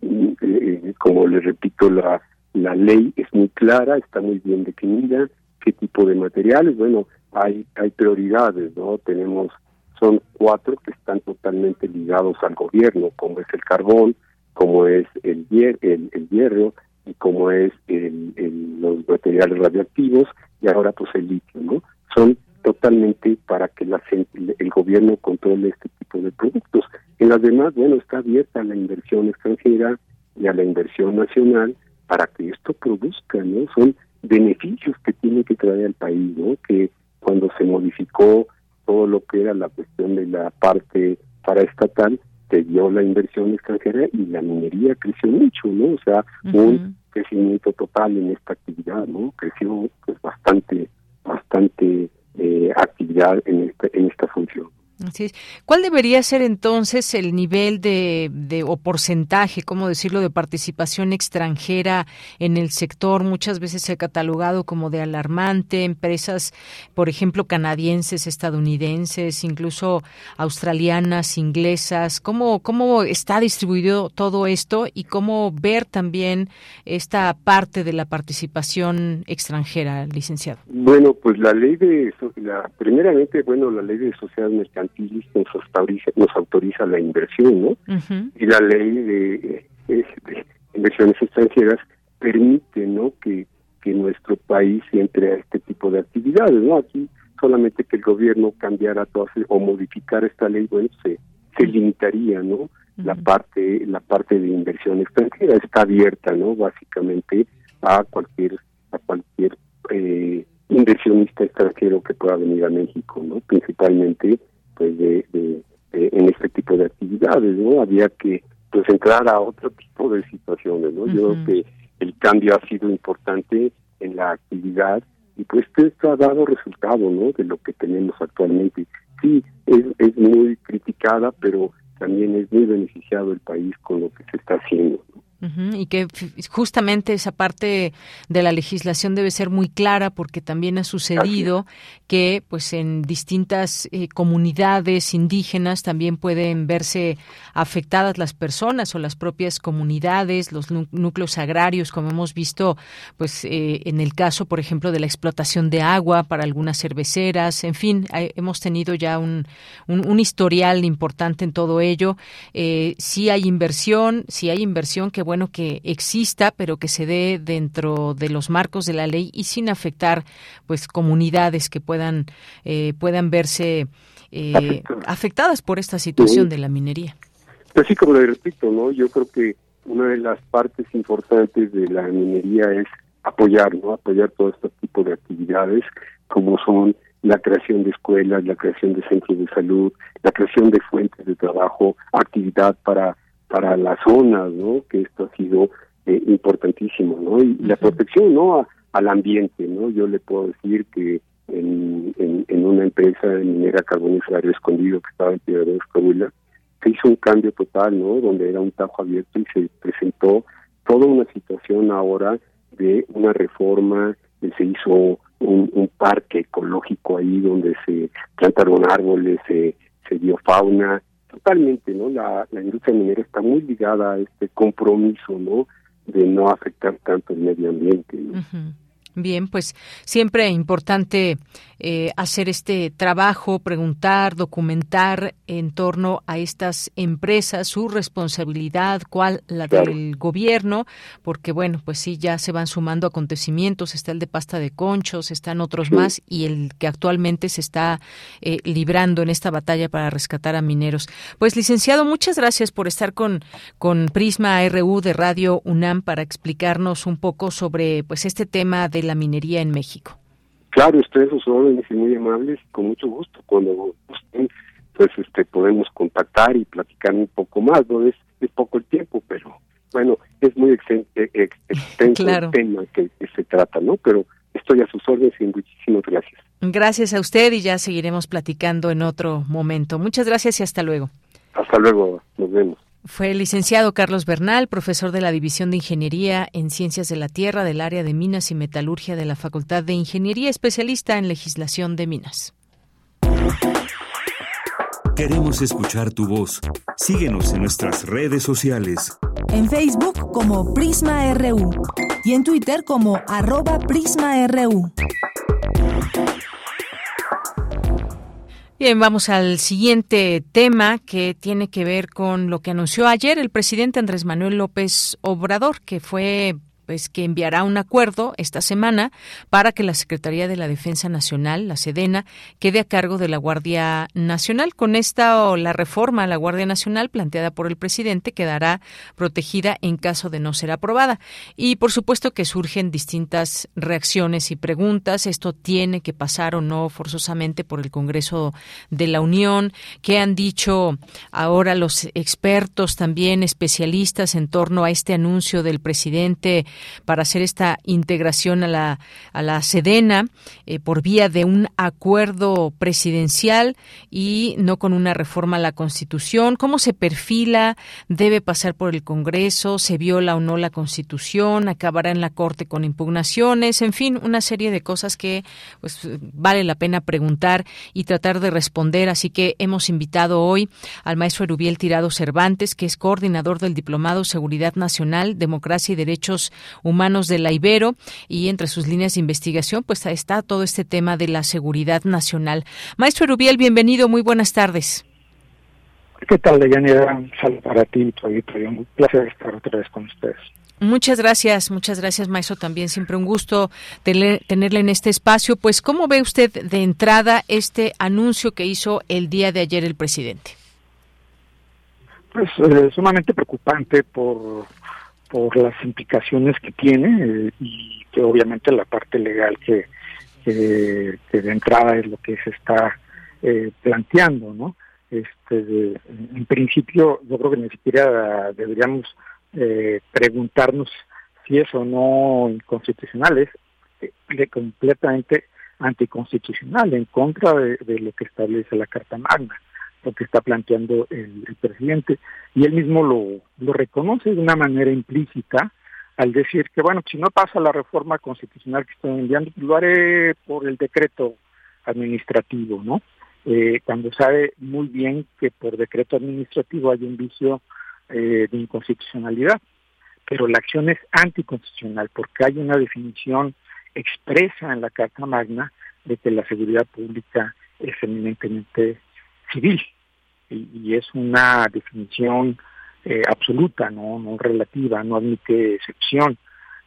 eh, como les repito, la, la ley es muy clara, está muy bien definida, qué tipo de materiales, bueno, hay, hay prioridades, ¿no? Tenemos, son cuatro que están totalmente ligados al gobierno, como es el carbón, como es el, hier el, el hierro, y como es el, los materiales radioactivos y ahora pues el litio, ¿no? Son totalmente para que la, el gobierno controle este tipo de productos. En las demás, bueno, está abierta a la inversión extranjera y a la inversión nacional para que esto produzca, ¿no? Son beneficios que tiene que traer al país, ¿no? Que cuando se modificó todo lo que era la cuestión de la parte paraestatal, se dio la inversión extranjera y la minería creció mucho, ¿no? O sea, un crecimiento total en esta actividad, ¿no? Creció pues bastante, bastante eh, actividad en, este, en esta función. ¿Cuál debería ser entonces el nivel de, de, o porcentaje, cómo decirlo, de participación extranjera en el sector? Muchas veces se ha catalogado como de alarmante. Empresas, por ejemplo, canadienses, estadounidenses, incluso australianas, inglesas. ¿Cómo, cómo está distribuido todo esto y cómo ver también esta parte de la participación extranjera, licenciado? Bueno, pues la ley de, la, primeramente, bueno, la ley de sociedades mercantiles nos autoriza, nos autoriza la inversión, ¿no? Y la ley de, inversiones extranjeras permite, ¿no? Que, que nuestro país entre a este tipo de actividades, ¿no? Aquí solamente que el gobierno cambiara todo o modificara esta ley, bueno, se, se limitaría, ¿no? La parte la parte de inversión extranjera está abierta, ¿no? Básicamente a cualquier a cualquier eh, inversionista extranjero que pueda venir a México, ¿no? Principalmente pues de, en este tipo de actividades, ¿no? Había que pues entrar a otro tipo de situaciones, ¿no? Yo creo que el cambio ha sido importante en la actividad y pues esto ha dado resultado, ¿no? De lo que tenemos actualmente. Sí, es, es muy criticada, pero también es muy beneficiado el país con lo que se está haciendo. Y que justamente esa parte de la legislación debe ser muy clara porque también ha sucedido que pues en distintas eh, comunidades indígenas también pueden verse afectadas las personas o las propias comunidades, los núcleos agrarios, como hemos visto pues eh, en el caso, por ejemplo, de la explotación de agua para algunas cerveceras, en fin, hemos tenido ya un, un, historial importante en todo ello. Eh, si hay inversión, si hay inversión que bueno que exista, pero que se dé dentro de los marcos de la ley y sin afectar pues comunidades que puedan eh, puedan verse eh, afectadas por esta situación de la minería. Pues sí, como le repito, ¿no? Yo creo que una de las partes importantes de la minería es apoyar, ¿no? Apoyar todo este tipo de actividades, como son la creación de escuelas, la creación de centros de salud, la creación de fuentes de trabajo, actividad para para las zonas, ¿no? Que esto ha sido eh, importantísimo, ¿no? Y la protección, ¿no? al ambiente, ¿no? Yo le puedo decir que en, en, una empresa de minera carbonífera escondido que estaba en Piedra de Escobulla, se hizo un cambio total, ¿no? Donde era un tajo abierto y se presentó toda una situación ahora de una reforma, se hizo un, un parque ecológico ahí donde se plantaron árboles, se, se dio fauna, totalmente, ¿no? La, la industria minera está muy ligada a este compromiso, ¿no? De no afectar tanto el medio ambiente, ¿no? Bien, pues siempre importante eh, hacer este trabajo, preguntar, documentar en torno a estas empresas, su responsabilidad, cuál la del gobierno, porque bueno, pues sí, ya se van sumando acontecimientos, está el de pasta de conchos, están otros más y el que actualmente se está eh, librando en esta batalla para rescatar a mineros. Pues licenciado, muchas gracias por estar con, con Prisma RU de Radio UNAM para explicarnos un poco sobre pues este tema de la minería en México. Claro, ustedes son órdenes y muy amables, con mucho gusto. Cuando gusten, pues este podemos contactar y platicar un poco más, ¿no? Es, es poco el tiempo, pero bueno, es muy e, extenso el tema que, se trata, ¿no? Pero estoy a sus órdenes y muchísimas gracias. Gracias a usted y ya seguiremos platicando en otro momento. Muchas gracias y hasta luego. Hasta luego, nos vemos. Fue el licenciado Carlos Bernal, profesor de la División de Ingeniería en Ciencias de la Tierra del área de Minas y Metalurgia de la Facultad de Ingeniería, especialista en legislación de minas. Queremos escuchar tu voz. Síguenos en nuestras redes sociales. En Facebook como Prisma RU y en Twitter como arroba PrismaRU. Bien, vamos al siguiente tema que tiene que ver con lo que anunció ayer el presidente Andrés Manuel López Obrador, que fue pues que enviará un acuerdo esta semana para que la Secretaría de la Defensa Nacional, la Sedena, quede a cargo de la Guardia Nacional. Con esta o la reforma a la Guardia Nacional planteada por el presidente quedará protegida en caso de no ser aprobada. Y por supuesto que surgen distintas reacciones y preguntas. Esto tiene que pasar o no forzosamente por el Congreso de la Unión. ¿Qué han dicho ahora los expertos también especialistas en torno a este anuncio del presidente? Para hacer esta integración a la, a la Sedena eh, por vía de un acuerdo presidencial y no con una reforma a la Constitución. ¿Cómo se perfila? ¿Debe pasar por el Congreso? ¿Se viola o no la Constitución? ¿Acabará en la Corte con impugnaciones? En fin, una serie de cosas que pues, vale la pena preguntar y tratar de responder. Así que hemos invitado hoy al maestro Erubiel Tirado Cervantes, que es coordinador del Diplomado Seguridad Nacional, Democracia y Derechos Humanos de la Ibero y entre sus líneas de investigación pues está todo este tema de la seguridad nacional. Maestro Rubiel, bienvenido, muy buenas tardes. ¿Qué tal, Deyanira? Un saludo para ti y Un placer estar otra vez con ustedes. Muchas gracias, muchas gracias, maestro. También siempre un gusto tenerle en este espacio. Pues, ¿cómo ve usted de entrada este anuncio que hizo el día de ayer el presidente? Pues eh, sumamente preocupante por por las implicaciones que tiene eh, y que obviamente la parte legal que, de entrada es lo que se está eh, planteando, ¿no? Este, en principio, yo creo que ni siquiera deberíamos eh, preguntarnos si es o no inconstitucional, es completamente anticonstitucional, en contra de, lo que establece la Carta Magna. Lo que está planteando el, presidente. Y él mismo lo, reconoce de una manera implícita al decir que, bueno, si no pasa la reforma constitucional que estoy enviando, pues lo haré por el decreto administrativo, ¿no? Eh, cuando sabe muy bien que por decreto administrativo hay un vicio eh, de inconstitucionalidad, pero la acción es anticonstitucional porque hay una definición expresa en la Carta Magna de que la seguridad pública es eminentemente civil y, es una definición eh, absoluta, ¿no? no relativa, no admite excepción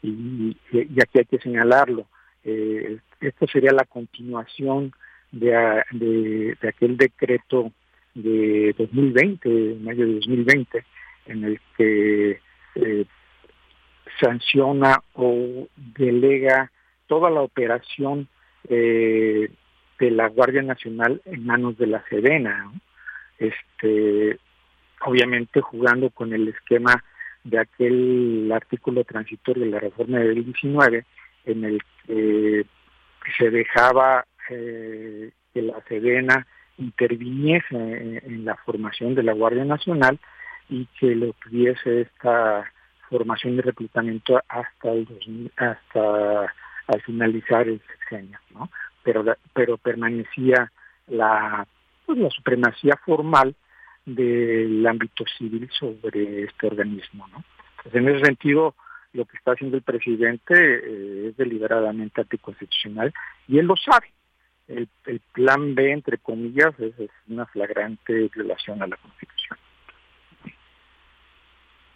y, aquí hay que señalarlo. Eh, esto sería la continuación de, aquel decreto de 2020, de mayo de 2020, en el que eh, sanciona o delega toda la operación eh, de la Guardia Nacional en manos de la Sedena, este, obviamente jugando con el esquema de aquel artículo transitorio de la reforma del 19 en el que se dejaba eh, que la Sedena interviniese en, la formación de la Guardia Nacional y que lo tuviese esta formación de reclutamiento hasta el hasta al finalizar el sexenio, ¿no? Pero pero permanecía la pues, la supremacía formal del ámbito civil sobre este organismo, ¿no? en ese sentido, lo que está haciendo el presidente eh, es deliberadamente anticonstitucional y él lo sabe. El, plan B, entre comillas, es una flagrante violación a la Constitución.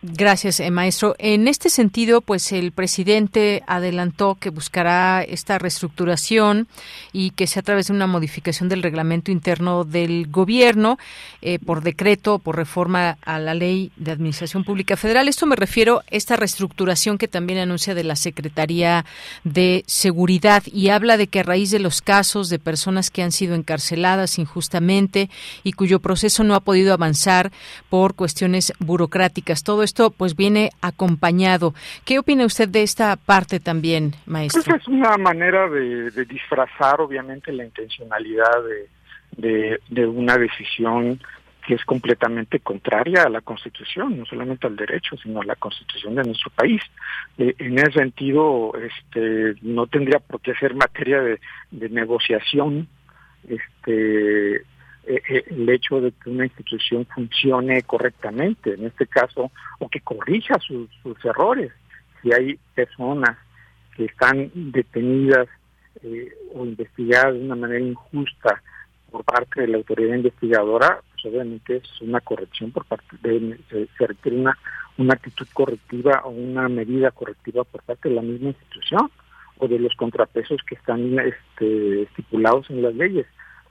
Gracias, eh, maestro. En este sentido, pues el presidente adelantó que buscará esta reestructuración y que sea a través de una modificación del reglamento interno del gobierno eh, por decreto, por reforma a la ley de administración pública federal. Esto me refiero a esta reestructuración que también anuncia de la Secretaría de Seguridad y habla de que a raíz de los casos de personas que han sido encarceladas injustamente y cuyo proceso no ha podido avanzar por cuestiones burocráticas, todo esto pues viene acompañado. ¿Qué opina usted de esta parte también, maestro? Pues es una manera de, disfrazar obviamente la intencionalidad de, de, una decisión que es completamente contraria a la Constitución, no solamente al derecho, sino a la Constitución de nuestro país. Eh, en ese sentido, este, no tendría por qué ser materia de, de negociación este, el hecho de que una institución funcione correctamente, en este caso, o que corrija sus, errores. Si hay personas que están detenidas eh, o investigadas de una manera injusta por parte de la autoridad investigadora, pues obviamente es una corrección por parte de, se, requiere una, una actitud correctiva o una medida correctiva por parte de la misma institución o de los contrapesos que están este, estipulados en las leyes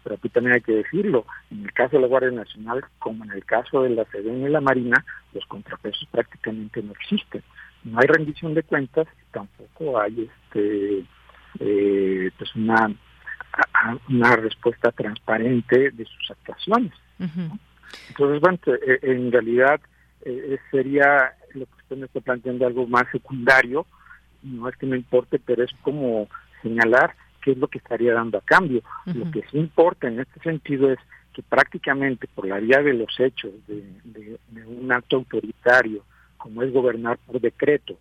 pero aquí también hay que decirlo, en el caso de la Guardia Nacional, como en el caso de la Sedena y la Marina, los contrapesos prácticamente no existen. No hay rendición de cuentas, tampoco hay este eh, pues una, una respuesta transparente de sus actuaciones. Entonces, bueno, eh, en realidad eh, sería lo que usted me está planteando algo más secundario, no es que no importe, pero es como señalar qué es lo que estaría dando a cambio. Lo que sí importa en este sentido es que prácticamente por la vía de los hechos de, un acto autoritario, como es gobernar por decreto,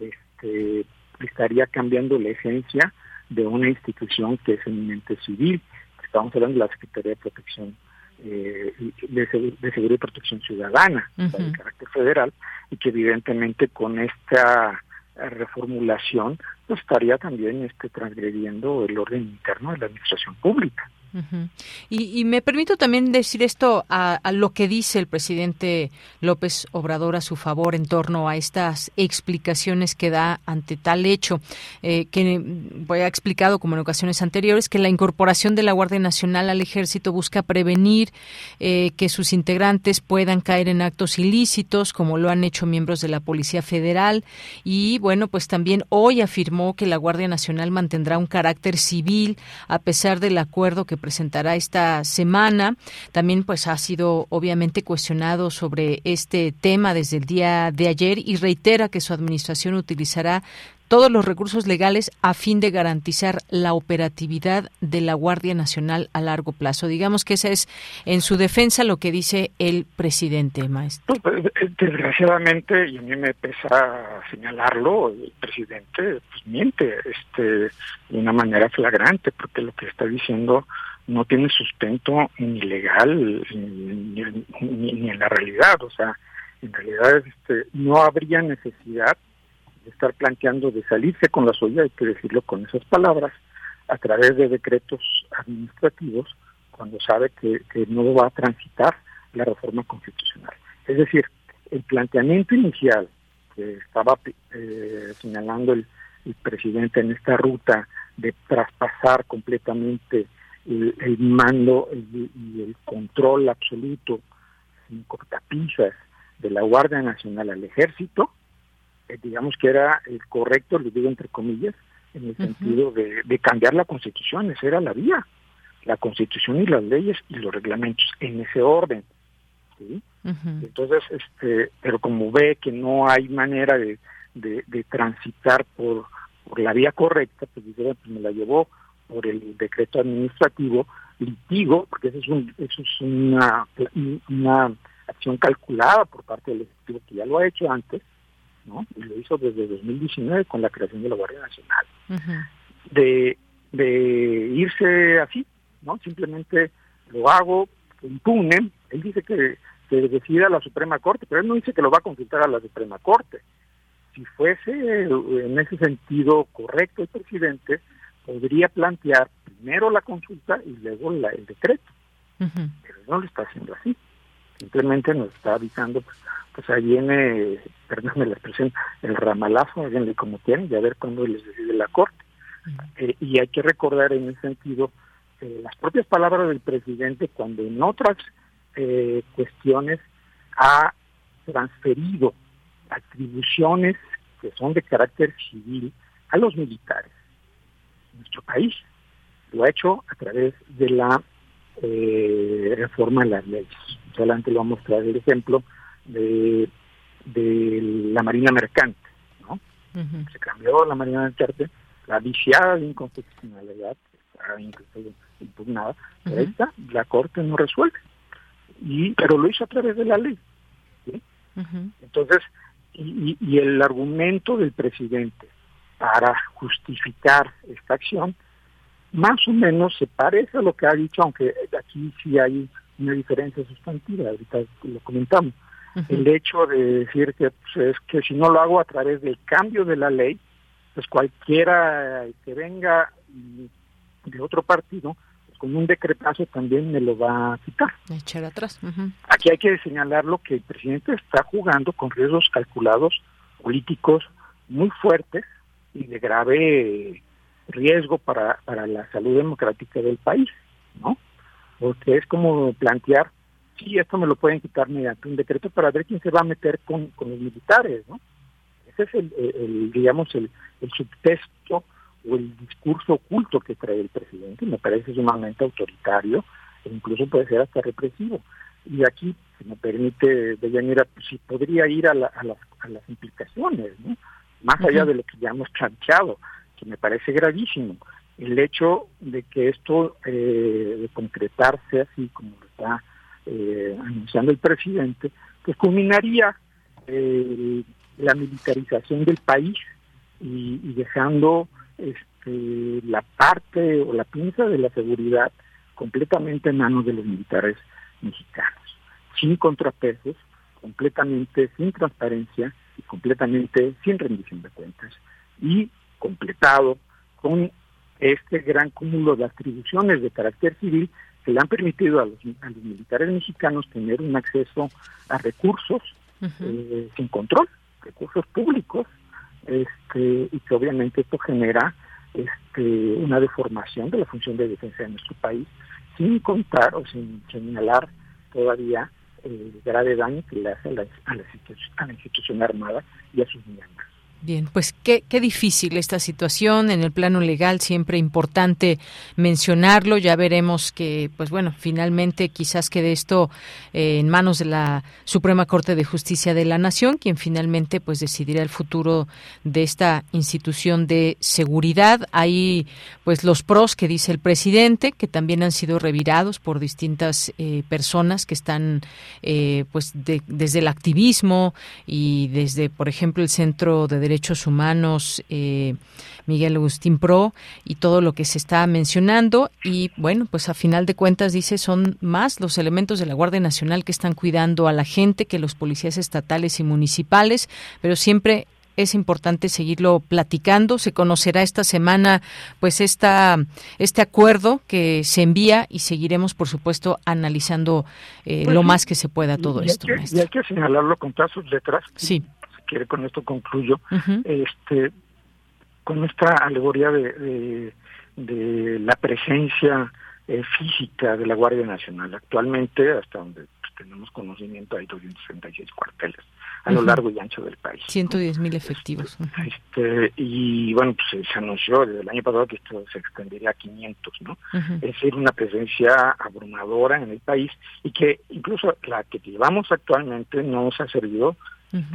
este, estaría cambiando la esencia de una institución que es eminente civil. Estamos hablando de la Secretaría de Protección eh, de, Seguridad y Protección Ciudadana, de carácter federal, y que evidentemente con esta reformulación pues estaría también este transgrediendo el orden interno de la administración pública y, me permito también decir esto a, lo que dice el presidente López Obrador a su favor en torno a estas explicaciones que da ante tal hecho, eh, que voy a explicado como en ocasiones anteriores, que la incorporación de la Guardia Nacional al Ejército busca prevenir eh, que sus integrantes puedan caer en actos ilícitos, como lo han hecho miembros de la Policía Federal. Y bueno, pues también hoy afirmó que la Guardia Nacional mantendrá un carácter civil a pesar del acuerdo que presentará esta semana. También pues ha sido obviamente cuestionado sobre este tema desde el día de ayer y reitera que su administración utilizará todos los recursos legales a fin de garantizar la operatividad de la Guardia Nacional a largo plazo. Digamos que esa es en su defensa lo que dice el presidente, maestro. Pues, eh, desgraciadamente, y a mí me pesa señalarlo, el presidente pues, miente este, de una manera flagrante, porque lo que está diciendo no tiene sustento ni legal ni, ni, en la realidad. O sea, en realidad este, no habría necesidad estar planteando de salirse con la suya, hay que decirlo con esas palabras, a través de decretos administrativos, cuando sabe que, no va a transitar la reforma constitucional. Es decir, el planteamiento inicial que estaba eh, señalando el, presidente en esta ruta de traspasar completamente el, mando y el, control absoluto sin cortapisas de la Guardia Nacional al Ejército, digamos que era el correcto, lo digo entre comillas, en el sentido de, cambiar la Constitución, esa era la vía, la Constitución y las leyes y los reglamentos en ese orden. ¿sí? Entonces, este, pero como ve que no hay manera de, de, transitar por, por la vía correcta, pues, pues me la llevó por el decreto administrativo, litigo, porque eso es, un, eso es una, una acción calculada por parte del Ejecutivo que ya lo ha hecho antes, ¿no? Y lo hizo desde 2019 con la creación de la Guardia Nacional. de, de irse así, ¿no? Simplemente lo hago, impune, él dice que, que decida la Suprema Corte, pero él no dice que lo va a consultar a la Suprema Corte. Si fuese en ese sentido correcto el presidente, podría plantear primero la consulta y luego la, el decreto. Pero no lo está haciendo así. Simplemente nos está avisando, pues, pues ahí viene, perdónme la expresión, el ramalazo, háganle como tienen y a ver cuándo les decide la Corte. Eh, y hay que recordar en ese sentido eh, las propias palabras del presidente cuando en otras eh, cuestiones ha transferido atribuciones que son de carácter civil a los militares nuestro país. Lo ha hecho a través de la eh, reforma de las leyes. Solamente lo vamos a mostrar el ejemplo de, de la Marina Mercante. ¿no? Se cambió la Marina Mercante, la viciada de inconstitucionalidad, está incluso impugnada, pero esta la Corte no resuelve. Y, pero lo hizo a través de la ley. Entonces, y, y el argumento del presidente para justificar esta acción, más o menos se parece a lo que ha dicho, aunque aquí sí hay una diferencia sustantiva, ahorita lo comentamos. El hecho de decir que, pues, es que si no lo hago a través del cambio de la ley, pues cualquiera que venga de otro partido, pues con un decretazo también me lo va a quitar. Echar atrás. Aquí hay que señalarlo que el presidente está jugando con riesgos calculados políticos muy fuertes y de grave riesgo para, para la salud democrática del país, ¿no? Porque es como plantear, sí, esto me lo pueden quitar mediante un decreto para ver quién se va a meter con, con los militares, ¿no? Ese es el, digamos, el, el subtexto o el discurso oculto que trae el presidente, me parece sumamente autoritario e incluso puede ser hasta represivo. Y aquí, si me permite, Deyanira, pues sí podría ir a, a, las, a las implicaciones, ¿no? más allá de lo que ya hemos planteado, que me parece gravísimo. El hecho de que esto, eh, de concretarse así como lo está eh, anunciando el presidente, pues culminaría eh, la militarización del país y, dejando este, la parte o la pinza de la seguridad completamente en manos de los militares mexicanos, sin contrapesos, completamente sin transparencia y completamente sin rendición de cuentas y completado con este gran cúmulo de atribuciones de carácter civil que le han permitido a los, militares mexicanos tener un acceso a recursos eh, sin control, recursos públicos, este, y que obviamente esto genera este, una deformación de la función de defensa de nuestro país, sin contar o sin señalar todavía el grave daño que le hace a la, institución, armada y a sus miembros. Bien, pues qué, qué difícil esta situación en el plano legal, siempre importante mencionarlo. Ya veremos que, pues bueno, finalmente quizás quede esto eh, en manos de la Suprema Corte de Justicia de la Nación, quien finalmente pues decidirá el futuro de esta institución de seguridad. Hay pues los pros que dice el presidente, que también han sido revirados por distintas eh, personas que están eh, pues desde el activismo y desde, por ejemplo, el Centro de Derechos Humanos, eh, Miguel Agustín Pro, y todo lo que se está mencionando. Y bueno, pues a final de cuentas dice son más los elementos de la Guardia Nacional que están cuidando a la gente que los policías estatales y municipales, pero siempre es importante seguirlo platicando. Se conocerá esta semana, pues, esta, este acuerdo que se envía y seguiremos, por supuesto, analizando eh, pues lo más que se pueda todo y esto. Hay que, y hay que señalarlo con todas sus letras. Sí quiere con esto concluyo, este, con esta alegoría de, de, de la presencia eh, física de la Guardia Nacional. Actualmente, hasta donde pues, tenemos conocimiento, hay 266 cuarteles a lo largo y ancho del país. 110 mil efectivos. Este, y bueno, pues se anunció desde el año pasado que esto se extendería a 500, ¿no? Es decir, una presencia abrumadora en el país y que incluso la que llevamos actualmente no nos ha servido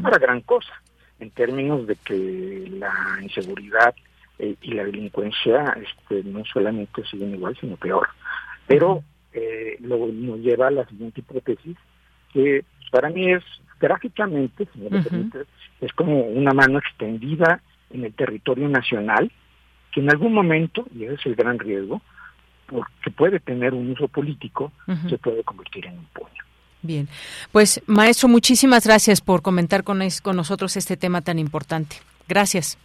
para gran cosa, en términos de que la inseguridad eh, y la delincuencia este, no solamente siguen igual, sino peor. Pero eh, luego nos lleva a la siguiente hipótesis, que para mí es gráficamente, si me lo permite, es como una mano extendida en el territorio nacional, que en algún momento, y ese es el gran riesgo, porque puede tener un uso político, se puede convertir en un puño. Bien, pues maestro, muchísimas gracias por comentar con, es, con nosotros este tema tan importante. Gracias.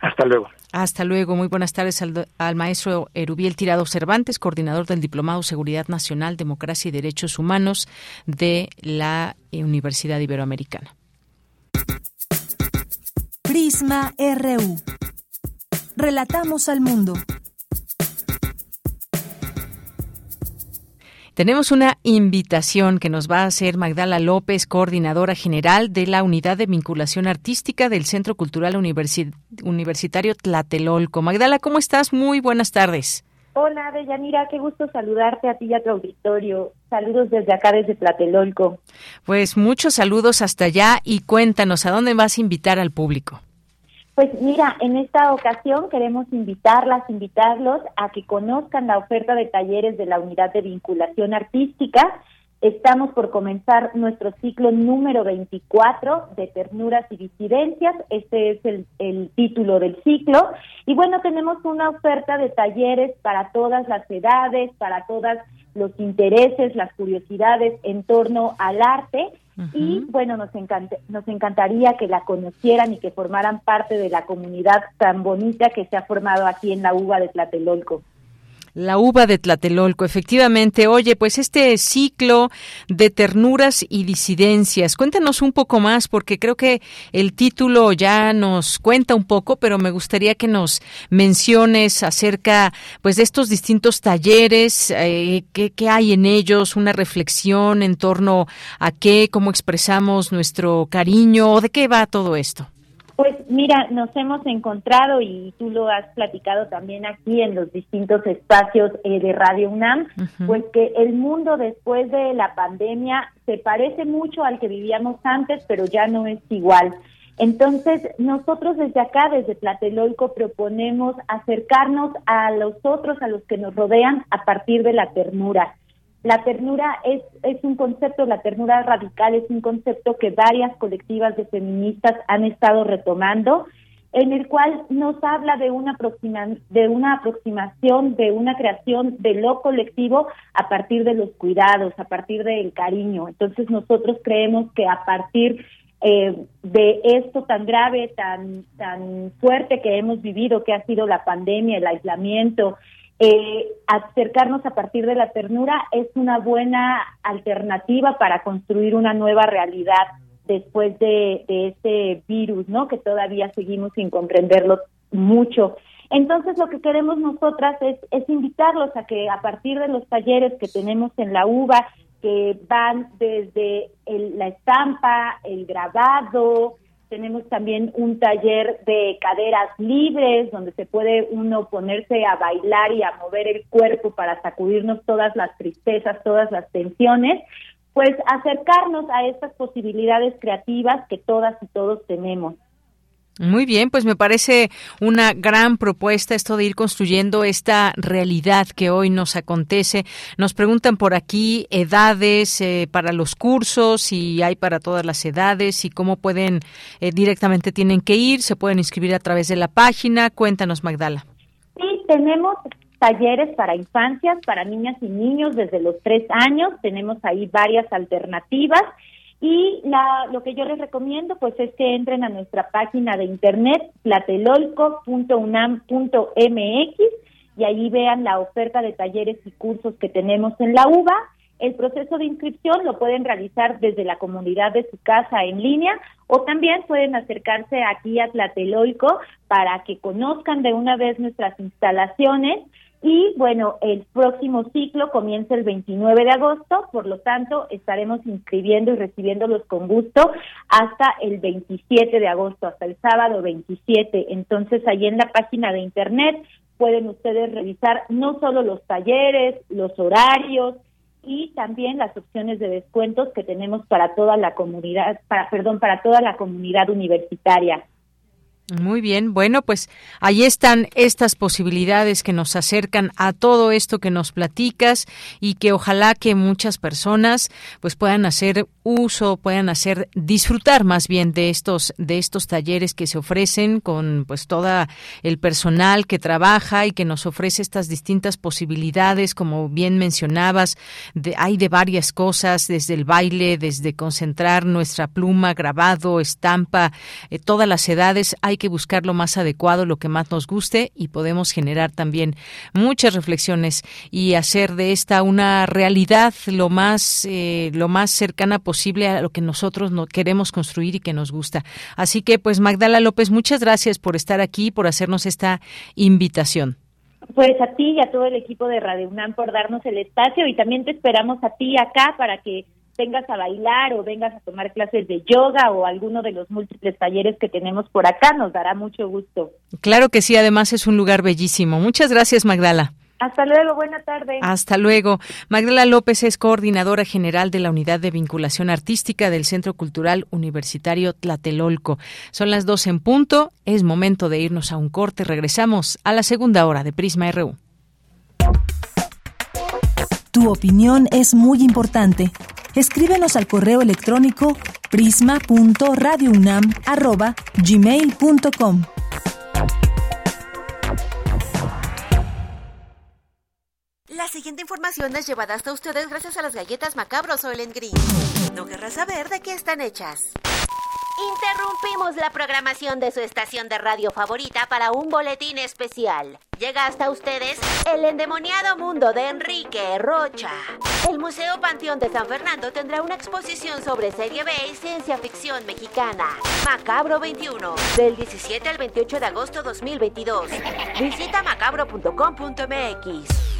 Hasta luego. Hasta luego. Muy buenas tardes al, al, maestro Erubiel Tirado Cervantes, coordinador del Diplomado Seguridad Nacional, Democracia y Derechos Humanos de la Universidad Iberoamericana. Prisma RU. Relatamos al mundo. Tenemos una invitación que nos va a hacer Magdala López, coordinadora general de la Unidad de Vinculación Artística del Centro Cultural Universi Universitario Tlatelolco. Magdala, ¿cómo estás? Muy buenas tardes. Hola, Deyanira, qué gusto saludarte a ti y a tu auditorio. Saludos desde acá, desde Tlatelolco. Pues muchos saludos hasta allá y cuéntanos, ¿a dónde vas a invitar al público? Pues mira, en esta ocasión queremos invitarlas, invitarlos a que conozcan la oferta de talleres de la Unidad de Vinculación Artística. Estamos por comenzar nuestro ciclo número 24 de Ternuras y Disidencias. Este es el, el título del ciclo. Y bueno, tenemos una oferta de talleres para todas las edades, para todos los intereses, las curiosidades en torno al arte. Uh -huh. Y bueno, nos, encanta, nos encantaría que la conocieran y que formaran parte de la comunidad tan bonita que se ha formado aquí en la UBA de Tlatelolco. La uva de Tlatelolco, efectivamente. Oye, pues este ciclo de ternuras y disidencias, cuéntanos un poco más, porque creo que el título ya nos cuenta un poco, pero me gustaría que nos menciones acerca, pues, de estos distintos talleres, eh, qué, qué hay en ellos, una reflexión en torno a qué, cómo expresamos nuestro cariño, de qué va todo esto. Pues mira, nos hemos encontrado y tú lo has platicado también aquí en los distintos espacios eh, de Radio UNAM, uh -huh. pues que el mundo después de la pandemia se parece mucho al que vivíamos antes, pero ya no es igual. Entonces, nosotros desde acá, desde Tlatelolco, proponemos acercarnos a los otros, a los que nos rodean, a partir de la ternura. La ternura es, un concepto, la ternura radical es un concepto que varias colectivas de feministas han estado retomando, en el cual nos habla de una, aproxima, de una aproximación, de una creación de lo colectivo a partir de los cuidados, a partir del cariño. Entonces nosotros creemos que a partir eh, de esto tan grave, tan, tan fuerte que hemos vivido, que ha sido la pandemia, el aislamiento, eh, acercarnos a partir de la ternura es una buena alternativa para construir una nueva realidad después de, de este virus, ¿no? Que todavía seguimos sin comprenderlo mucho. Entonces, lo que queremos nosotras es, es invitarlos a que a partir de los talleres que tenemos en la UBA, que van desde el, la estampa, el grabado, tenemos también un taller de caderas libres, donde se puede uno ponerse a bailar y a mover el cuerpo para sacudirnos todas las tristezas, todas las tensiones, pues acercarnos a estas posibilidades creativas que todas y todos tenemos. Muy bien, pues me parece una gran propuesta esto de ir construyendo esta realidad que hoy nos acontece. Nos preguntan por aquí edades eh, para los cursos, si hay para todas las edades y cómo pueden eh, directamente tienen que ir, se pueden inscribir a través de la página. Cuéntanos, Magdala. Sí, tenemos talleres para infancias, para niñas y niños desde los tres años. Tenemos ahí varias alternativas y la, lo que yo les recomiendo pues es que entren a nuestra página de internet platelolco.unam.mx y allí vean la oferta de talleres y cursos que tenemos en la UBA. El proceso de inscripción lo pueden realizar desde la comunidad de su casa en línea o también pueden acercarse aquí a Tlatelolco para que conozcan de una vez nuestras instalaciones y bueno, el próximo ciclo comienza el 29 de agosto, por lo tanto, estaremos inscribiendo y recibiéndolos con gusto hasta el 27 de agosto, hasta el sábado 27. Entonces, ahí en la página de internet pueden ustedes revisar no solo los talleres, los horarios, y también las opciones de descuentos que tenemos para toda la comunidad, para perdón, para toda la comunidad universitaria. Muy bien, bueno, pues ahí están estas posibilidades que nos acercan a todo esto que nos platicas y que ojalá que muchas personas pues puedan hacer uso, puedan hacer disfrutar más bien de estos de estos talleres que se ofrecen con pues toda el personal que trabaja y que nos ofrece estas distintas posibilidades, como bien mencionabas, de, hay de varias cosas, desde el baile, desde concentrar nuestra pluma, grabado, estampa, eh, todas las edades, hay que buscar lo más adecuado, lo que más nos guste y podemos generar también muchas reflexiones y hacer de esta una realidad lo más eh, lo más cercana posible a lo que nosotros no queremos construir y que nos gusta. Así que pues Magdala López, muchas gracias por estar aquí, por hacernos esta invitación. Pues a ti y a todo el equipo de Radio UNAM por darnos el espacio y también te esperamos a ti acá para que vengas a bailar o vengas a tomar clases de yoga o alguno de los múltiples talleres que tenemos por acá, nos dará mucho gusto. Claro que sí, además es un lugar bellísimo. Muchas gracias, Magdala. Hasta luego, buena tarde. Hasta luego. Magdala López es coordinadora general de la Unidad de Vinculación Artística del Centro Cultural Universitario Tlatelolco. Son las dos en punto, es momento de irnos a un corte. Regresamos a la segunda hora de Prisma RU. Tu opinión es muy importante. Escríbenos al correo electrónico prisma.radiounam@gmail.com. La siguiente información es llevada hasta ustedes gracias a las galletas macabros el Green. No querrás saber de qué están hechas. Interrumpimos la programación de su estación de radio favorita para un boletín especial. Llega hasta ustedes el endemoniado mundo de Enrique Rocha. El Museo Panteón de San Fernando tendrá una exposición sobre serie B y ciencia ficción mexicana. Macabro 21, del 17 al 28 de agosto 2022. Visita macabro.com.mx.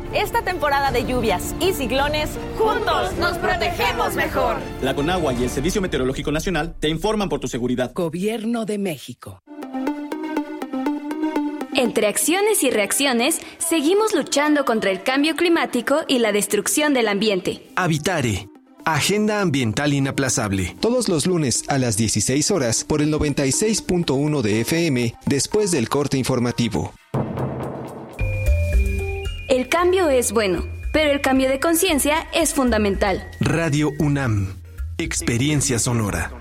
Esta temporada de lluvias y ciclones, juntos nos protegemos mejor. La Conagua y el Servicio Meteorológico Nacional te informan por tu seguridad. Gobierno de México. Entre acciones y reacciones, seguimos luchando contra el cambio climático y la destrucción del ambiente. Habitare. Agenda Ambiental Inaplazable. Todos los lunes a las 16 horas por el 96.1 de FM después del corte informativo. El cambio es bueno, pero el cambio de conciencia es fundamental. Radio UNAM, experiencia sonora.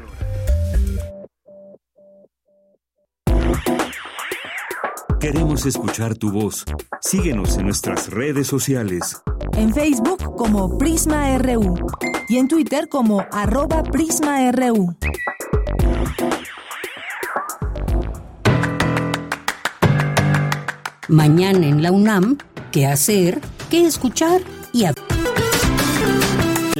Queremos escuchar tu voz. Síguenos en nuestras redes sociales. En Facebook como Prisma RU y en Twitter como arroba PrismaRU. Mañana en la UNAM, ¿qué hacer? ¿Qué escuchar? Y a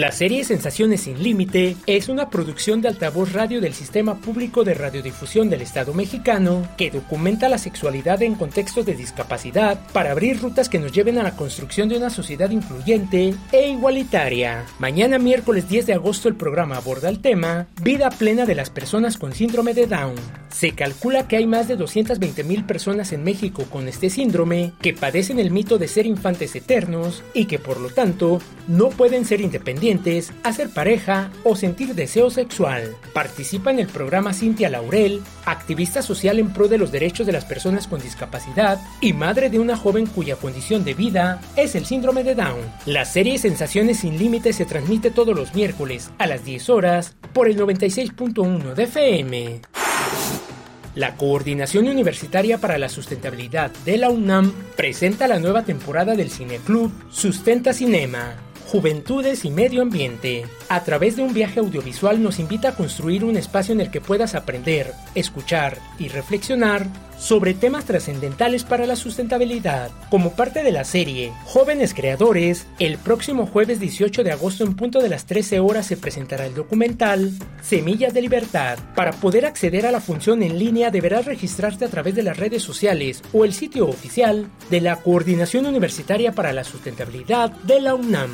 la serie Sensaciones sin Límite es una producción de altavoz radio del Sistema Público de Radiodifusión del Estado mexicano que documenta la sexualidad en contextos de discapacidad para abrir rutas que nos lleven a la construcción de una sociedad incluyente e igualitaria. Mañana miércoles 10 de agosto el programa aborda el tema Vida plena de las personas con síndrome de Down. Se calcula que hay más de 220 mil personas en México con este síndrome que padecen el mito de ser infantes eternos y que por lo tanto no pueden ser independientes hacer pareja o sentir deseo sexual. Participa en el programa Cintia Laurel, activista social en pro de los derechos de las personas con discapacidad y madre de una joven cuya condición de vida es el síndrome de Down. La serie Sensaciones sin Límites se transmite todos los miércoles a las 10 horas por el 96.1 de FM. La Coordinación Universitaria para la Sustentabilidad de la UNAM presenta la nueva temporada del Cineclub Sustenta Cinema Juventudes y Medio Ambiente. A través de un viaje audiovisual nos invita a construir un espacio en el que puedas aprender, escuchar y reflexionar sobre temas trascendentales para la sustentabilidad. Como parte de la serie Jóvenes Creadores, el próximo jueves 18 de agosto en punto de las 13 horas se presentará el documental Semillas de Libertad. Para poder acceder a la función en línea deberás registrarte a través de las redes sociales o el sitio oficial de la Coordinación Universitaria para la Sustentabilidad de la UNAM.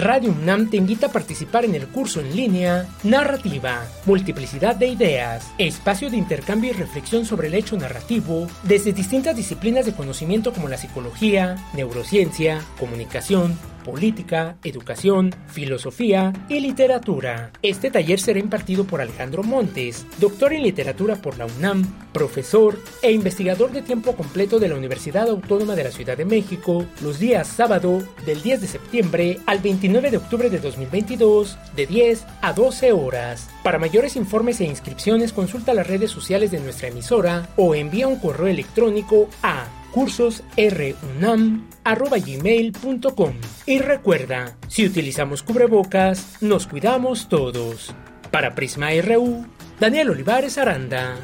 Radio UNAM te invita a participar en el curso en línea Narrativa, Multiplicidad de Ideas, espacio de intercambio y reflexión sobre el hecho narrativo desde distintas disciplinas de conocimiento como la psicología, neurociencia, comunicación, política, educación, filosofía y literatura. Este taller será impartido por Alejandro Montes, doctor en literatura por la UNAM, profesor e investigador de tiempo completo de la Universidad Autónoma de la Ciudad de México, los días sábado del 10 de septiembre al 29 de octubre de 2022 de 10 a 12 horas. Para mayores informes e inscripciones consulta las redes sociales de nuestra emisora o envía un correo electrónico a cursosrunam.gmail.com Y recuerda, si utilizamos cubrebocas, nos cuidamos todos. Para Prisma RU, Daniel Olivares Aranda.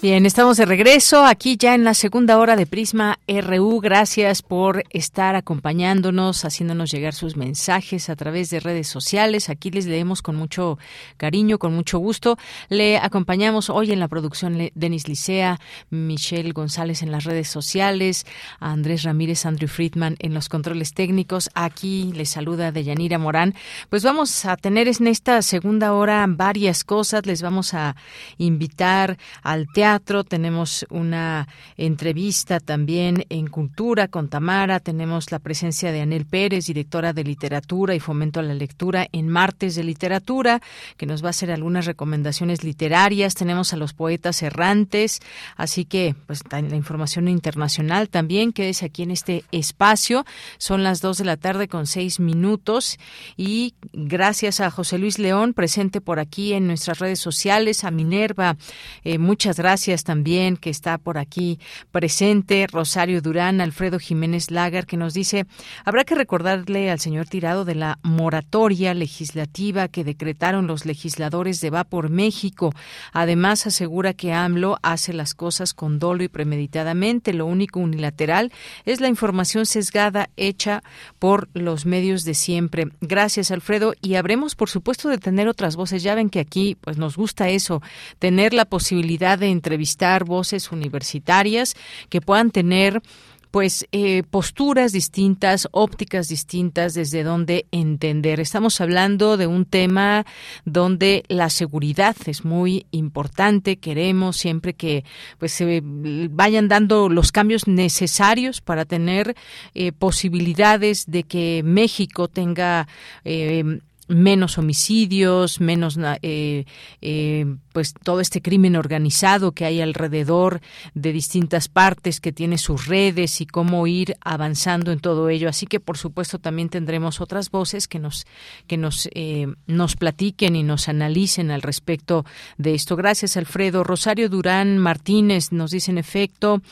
Bien, estamos de regreso aquí ya en la segunda hora de Prisma RU. Gracias por estar acompañándonos, haciéndonos llegar sus mensajes a través de redes sociales. Aquí les leemos con mucho cariño, con mucho gusto. Le acompañamos hoy en la producción Denis Licea, Michelle González en las redes sociales, Andrés Ramírez, Andrew Friedman en los controles técnicos. Aquí les saluda Deyanira Morán. Pues vamos a tener en esta segunda hora varias cosas. Les vamos a invitar al teatro tenemos una entrevista también en Cultura con Tamara, tenemos la presencia de Anel Pérez, directora de Literatura y Fomento a la Lectura en Martes de Literatura, que nos va a hacer algunas recomendaciones literarias, tenemos a los poetas errantes, así que pues la información internacional también, quédese aquí en este espacio, son las dos de la tarde con seis minutos y gracias a José Luis León, presente por aquí en nuestras redes sociales, a Minerva, eh, muchas gracias gracias también que está por aquí presente Rosario Durán, Alfredo Jiménez Lagar, que nos dice, habrá que recordarle al señor Tirado de la moratoria legislativa que decretaron los legisladores de Va por México. Además, asegura que AMLO hace las cosas con dolo y premeditadamente. Lo único unilateral es la información sesgada hecha por los medios de siempre. Gracias, Alfredo. Y habremos, por supuesto, de tener otras voces. Ya ven que aquí pues nos gusta eso, tener la posibilidad de entrevistar voces universitarias que puedan tener pues eh, posturas distintas, ópticas distintas desde donde entender. Estamos hablando de un tema donde la seguridad es muy importante. Queremos siempre que pues se vayan dando los cambios necesarios para tener eh, posibilidades de que México tenga eh, menos homicidios, menos eh, eh, pues todo este crimen organizado que hay alrededor de distintas partes que tiene sus redes y cómo ir avanzando en todo ello. Así que por supuesto también tendremos otras voces que nos que nos eh, nos platiquen y nos analicen al respecto de esto. Gracias Alfredo Rosario Durán Martínez nos dice en efecto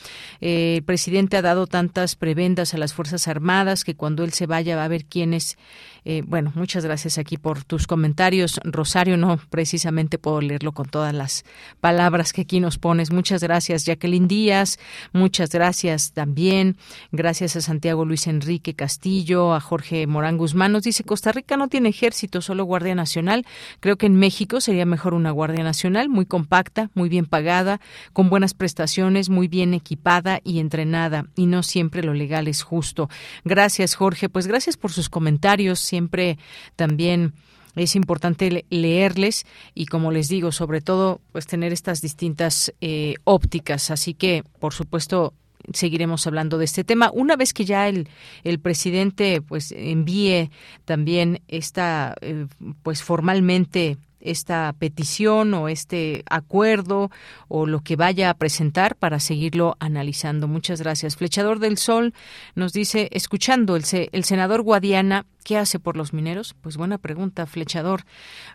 el presidente ha dado tantas prebendas a las fuerzas armadas que cuando él se vaya va a ver quiénes eh, bueno, muchas gracias aquí por tus comentarios. Rosario, no precisamente puedo leerlo con todas las palabras que aquí nos pones. Muchas gracias, Jacqueline Díaz. Muchas gracias también. Gracias a Santiago Luis Enrique Castillo, a Jorge Morán Guzmán. Nos dice, Costa Rica no tiene ejército, solo Guardia Nacional. Creo que en México sería mejor una Guardia Nacional, muy compacta, muy bien pagada, con buenas prestaciones, muy bien equipada y entrenada. Y no siempre lo legal es justo. Gracias, Jorge. Pues gracias por sus comentarios siempre también es importante leerles y como les digo sobre todo pues tener estas distintas eh, ópticas así que por supuesto seguiremos hablando de este tema una vez que ya el, el presidente pues envíe también esta eh, pues formalmente esta petición o este acuerdo o lo que vaya a presentar para seguirlo analizando. Muchas gracias. Flechador del Sol nos dice, escuchando el, el senador Guadiana ¿Qué hace por los mineros? Pues buena pregunta, flechador.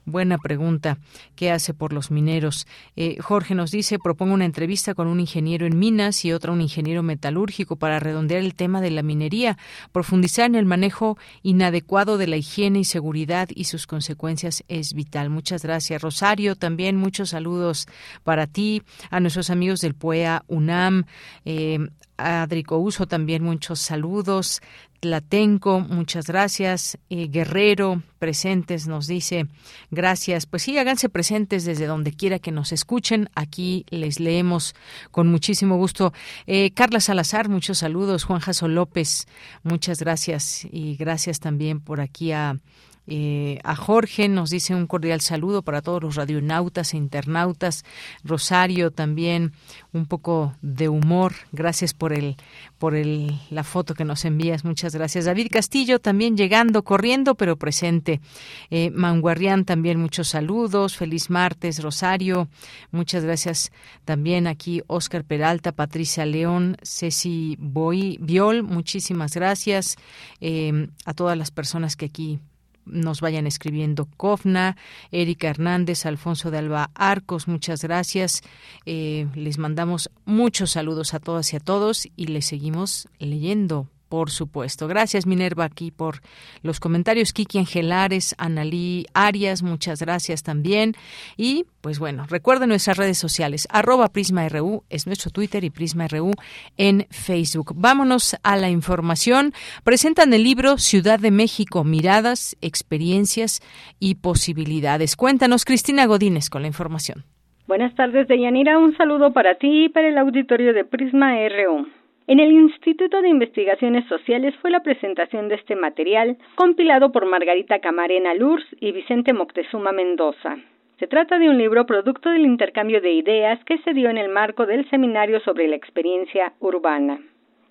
Buena pregunta. ¿Qué hace por los mineros? Eh, Jorge nos dice, propongo una entrevista con un ingeniero en minas y otra un ingeniero metalúrgico para redondear el tema de la minería, profundizar en el manejo inadecuado de la higiene y seguridad y sus consecuencias es vital. Muchas gracias. Rosario, también muchos saludos para ti, a nuestros amigos del PUEA UNAM, eh, Adrico Uso también muchos saludos. Tlatenco, muchas gracias. Eh, Guerrero, presentes, nos dice, gracias. Pues sí, háganse presentes desde donde quiera que nos escuchen. Aquí les leemos con muchísimo gusto. Eh, Carla Salazar, muchos saludos. Juan Jaso López, muchas gracias. Y gracias también por aquí a eh, a Jorge nos dice un cordial saludo para todos los radionautas e internautas. Rosario también un poco de humor. Gracias por el por el, la foto que nos envías. Muchas gracias. David Castillo también llegando, corriendo pero presente. Eh, Manguarrián también muchos saludos. Feliz martes, Rosario. Muchas gracias también aquí Oscar Peralta, Patricia León, Ceci Boy, Viol. Muchísimas gracias eh, a todas las personas que aquí nos vayan escribiendo Cofna, Erika Hernández, Alfonso de Alba Arcos, muchas gracias. Eh, les mandamos muchos saludos a todas y a todos y les seguimos leyendo por supuesto. Gracias, Minerva, aquí por los comentarios. Kiki Angelares, Analí Arias, muchas gracias también. Y, pues bueno, recuerden nuestras redes sociales. Arroba PrismaRU es nuestro Twitter y PrismaRU en Facebook. Vámonos a la información. Presentan el libro Ciudad de México, Miradas, Experiencias y Posibilidades. Cuéntanos, Cristina Godínez, con la información. Buenas tardes, Deyanira. Un saludo para ti y para el auditorio de Prisma RU. En el Instituto de Investigaciones Sociales fue la presentación de este material, compilado por Margarita Camarena Lurs y Vicente Moctezuma Mendoza. Se trata de un libro producto del intercambio de ideas que se dio en el marco del seminario sobre la experiencia urbana.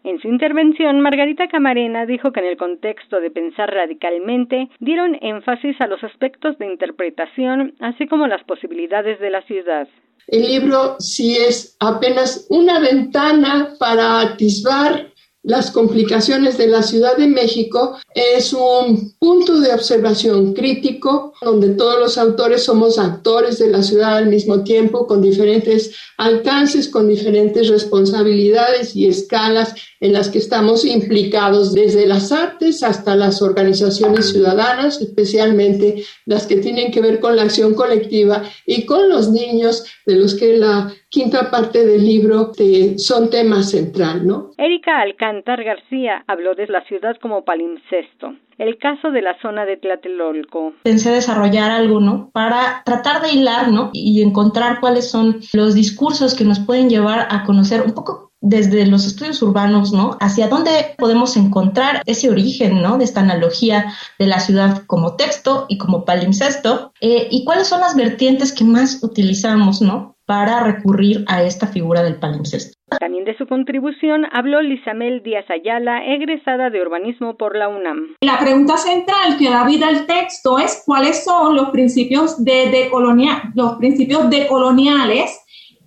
En su intervención, Margarita Camarena dijo que en el contexto de pensar radicalmente dieron énfasis a los aspectos de interpretación, así como las posibilidades de la ciudad. El libro sí es apenas una ventana para atisbar las complicaciones de la Ciudad de México. Es un punto de observación crítico donde todos los autores somos actores de la ciudad al mismo tiempo con diferentes alcances, con diferentes responsabilidades y escalas en las que estamos implicados desde las artes hasta las organizaciones ciudadanas, especialmente las que tienen que ver con la acción colectiva y con los niños de los que la quinta parte del libro son temas central, ¿no? Erika Alcántar García habló de la ciudad como palimpsesto. El caso de la zona de Tlatelolco. Pensé desarrollar algo, ¿no? Para tratar de hilar, ¿no? Y encontrar cuáles son los discursos que nos pueden llevar a conocer un poco desde los estudios urbanos, ¿no? Hacia dónde podemos encontrar ese origen, ¿no? De esta analogía de la ciudad como texto y como palimpsesto, eh, y cuáles son las vertientes que más utilizamos, ¿no? para recurrir a esta figura del palimpsesto. También de su contribución habló Lisamel Díaz Ayala, egresada de urbanismo por la UNAM. La pregunta central que da vida al texto es cuáles son los principios de decolonia, los principios decoloniales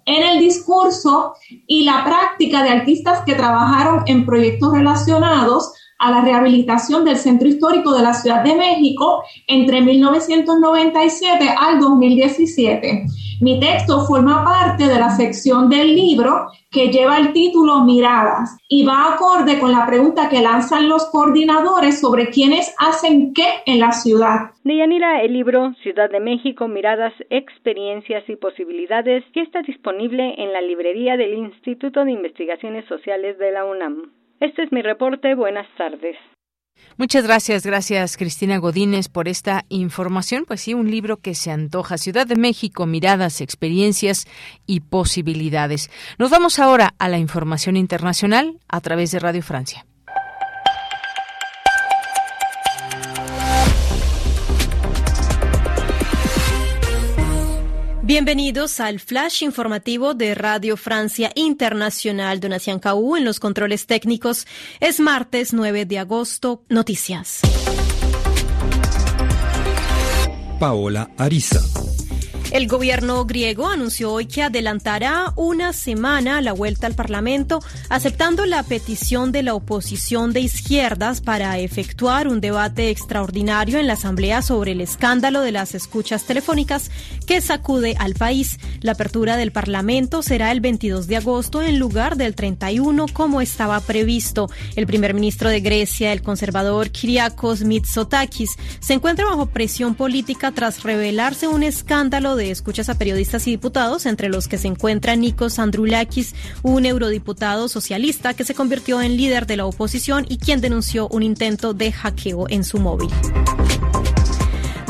en el discurso y la práctica de artistas que trabajaron en proyectos relacionados a la rehabilitación del centro histórico de la Ciudad de México entre 1997 al 2017. Mi texto forma parte de la sección del libro que lleva el título Miradas y va acorde con la pregunta que lanzan los coordinadores sobre quiénes hacen qué en la ciudad. Deyanira, el libro Ciudad de México, Miradas, Experiencias y Posibilidades ya está disponible en la librería del Instituto de Investigaciones Sociales de la UNAM. Este es mi reporte. Buenas tardes. Muchas gracias, gracias Cristina Godínez por esta información. Pues sí, un libro que se antoja. Ciudad de México, miradas, experiencias y posibilidades. Nos vamos ahora a la información internacional a través de Radio Francia. Bienvenidos al flash informativo de Radio Francia Internacional. Donación KU en los controles técnicos. Es martes 9 de agosto. Noticias. Paola Ariza. El gobierno griego anunció hoy que adelantará una semana la vuelta al Parlamento, aceptando la petición de la oposición de izquierdas para efectuar un debate extraordinario en la Asamblea sobre el escándalo de las escuchas telefónicas que sacude al país. La apertura del Parlamento será el 22 de agosto en lugar del 31 como estaba previsto. El primer ministro de Grecia, el conservador Kyriakos Mitsotakis, se encuentra bajo presión política tras revelarse un escándalo de escuchas a periodistas y diputados, entre los que se encuentra Nikos Androulakis, un eurodiputado socialista que se convirtió en líder de la oposición y quien denunció un intento de hackeo en su móvil.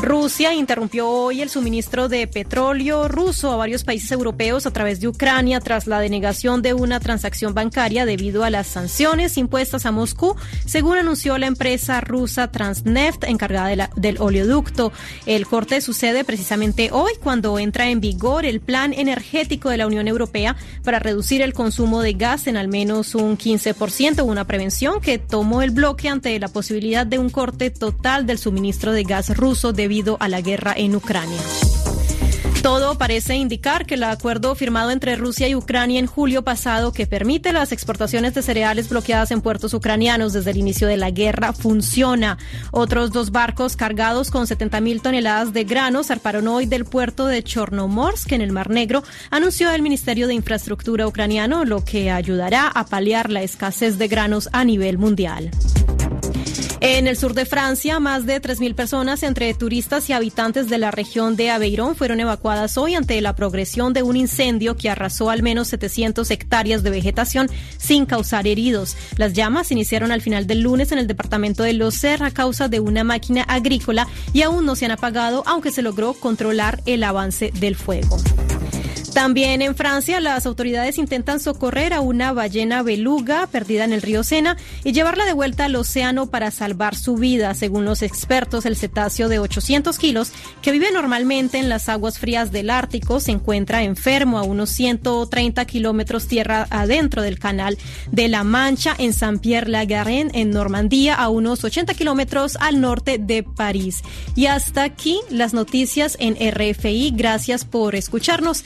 Rusia interrumpió hoy el suministro de petróleo ruso a varios países europeos a través de Ucrania tras la denegación de una transacción bancaria debido a las sanciones impuestas a Moscú, según anunció la empresa rusa Transneft encargada del oleoducto. El corte sucede precisamente hoy cuando entra en vigor el plan energético de la Unión Europea para reducir el consumo de gas en al menos un 15%, una prevención que tomó el bloque ante la posibilidad de un corte total del suministro de gas ruso debido a la guerra en Ucrania. Todo parece indicar que el acuerdo firmado entre Rusia y Ucrania en julio pasado, que permite las exportaciones de cereales bloqueadas en puertos ucranianos desde el inicio de la guerra, funciona. Otros dos barcos cargados con 70 mil toneladas de granos zarparon hoy del puerto de Chornomorsk, en el Mar Negro, anunció el Ministerio de Infraestructura ucraniano, lo que ayudará a paliar la escasez de granos a nivel mundial. En el sur de Francia, más de 3.000 personas, entre turistas y habitantes de la región de Aveyron, fueron evacuadas hoy ante la progresión de un incendio que arrasó al menos 700 hectáreas de vegetación sin causar heridos. Las llamas iniciaron al final del lunes en el departamento de Loser a causa de una máquina agrícola y aún no se han apagado, aunque se logró controlar el avance del fuego. También en Francia, las autoridades intentan socorrer a una ballena beluga perdida en el río Sena y llevarla de vuelta al océano para salvar su vida. Según los expertos, el cetáceo de 800 kilos, que vive normalmente en las aguas frías del Ártico, se encuentra enfermo a unos 130 kilómetros tierra adentro del canal de la Mancha en Saint-Pierre-la-Garenne, en Normandía, a unos 80 kilómetros al norte de París. Y hasta aquí las noticias en RFI. Gracias por escucharnos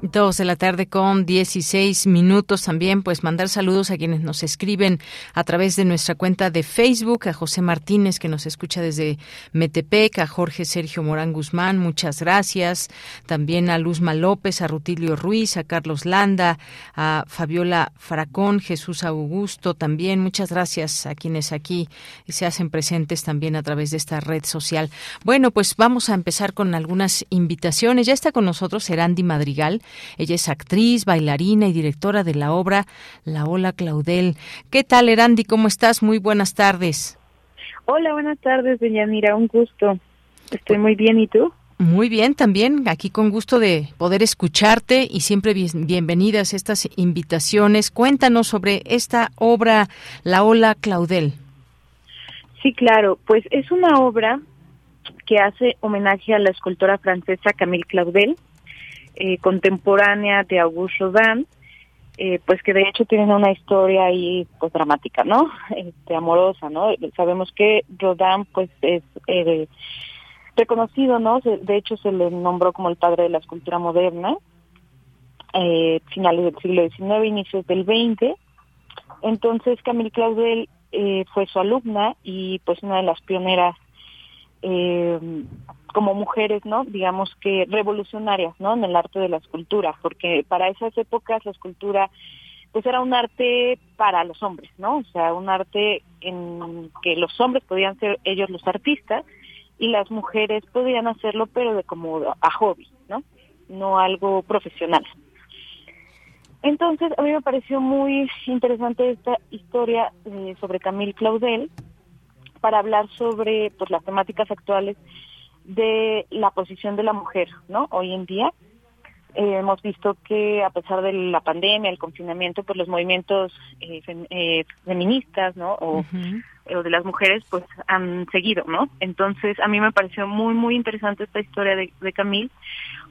Dos de la tarde con 16 minutos también, pues mandar saludos a quienes nos escriben a través de nuestra cuenta de Facebook, a José Martínez que nos escucha desde Metepec, a Jorge Sergio Morán Guzmán, muchas gracias, también a Luzma López, a Rutilio Ruiz, a Carlos Landa, a Fabiola Faracón, Jesús Augusto, también muchas gracias a quienes aquí se hacen presentes también a través de esta red social. Bueno, pues vamos a empezar con algunas invitaciones. Ya está con nosotros Erandi Madrigal, ella es actriz, bailarina y directora de la obra La Ola Claudel. ¿Qué tal, Erandi? ¿Cómo estás? Muy buenas tardes. Hola, buenas tardes, doña Mira, un gusto. Estoy muy bien, ¿y tú? Muy bien, también aquí con gusto de poder escucharte y siempre bienvenidas estas invitaciones. Cuéntanos sobre esta obra, La Ola Claudel. Sí, claro, pues es una obra que hace homenaje a la escultora francesa Camille Claudel, eh, contemporánea de Auguste Rodin, eh, pues que de hecho tienen una historia ahí pues dramática, ¿no? Este, amorosa, ¿no? Sabemos que Rodin pues es eh, reconocido, ¿no? De hecho se le nombró como el padre de la escultura moderna, eh, finales del siglo XIX, inicios del XX. Entonces Camille Claudel eh, fue su alumna y pues una de las pioneras eh, como mujeres, ¿no? Digamos que revolucionarias, ¿no? En el arte de la escultura, porque para esas épocas la escultura pues era un arte para los hombres, ¿no? O sea, un arte en que los hombres podían ser ellos los artistas y las mujeres podían hacerlo pero de como a hobby, ¿no? No algo profesional. Entonces, a mí me pareció muy interesante esta historia eh, sobre Camille Claudel para hablar sobre pues las temáticas actuales de la posición de la mujer, ¿no? Hoy en día eh, hemos visto que a pesar de la pandemia, el confinamiento, pues los movimientos eh, feministas, ¿no? O o de las mujeres pues han seguido, ¿no? Entonces a mí me pareció muy muy interesante esta historia de, de Camille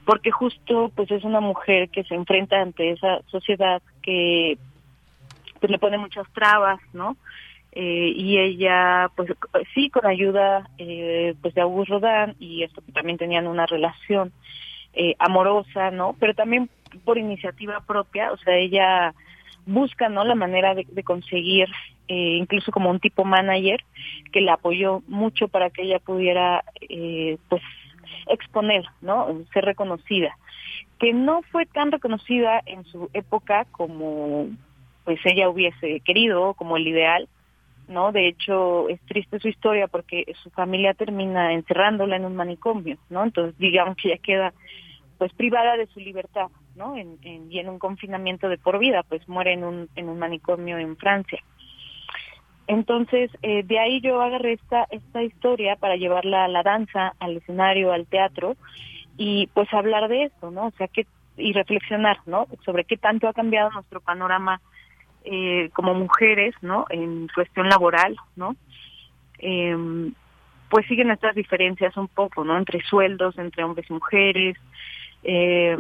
porque justo pues es una mujer que se enfrenta ante esa sociedad que pues le pone muchas trabas, ¿no? Eh, y ella pues sí con ayuda eh, pues de Auguste Rodin y esto que también tenían una relación eh, amorosa, ¿no? Pero también por iniciativa propia, o sea ella busca no la manera de, conseguir eh, incluso como un tipo manager que la apoyó mucho para que ella pudiera eh, pues exponer no ser reconocida. Que no fue tan reconocida en su época como pues ella hubiese querido como el ideal no de hecho es triste su historia porque su familia termina encerrándola en un manicomio no entonces digamos que ella queda pues privada de su libertad ¿no? En, y en un confinamiento de por vida, pues muere en un, en un manicomio en Francia. Entonces, eh, de ahí yo agarré esta, esta historia para llevarla a la danza, al escenario, al teatro, y pues hablar de esto, ¿no? O sea, que, y reflexionar, ¿no? Sobre qué tanto ha cambiado nuestro panorama eh, como mujeres, ¿no? En cuestión laboral, ¿no? Eh, pues siguen estas diferencias un poco, ¿no? Entre sueldos, entre hombres y mujeres, eh,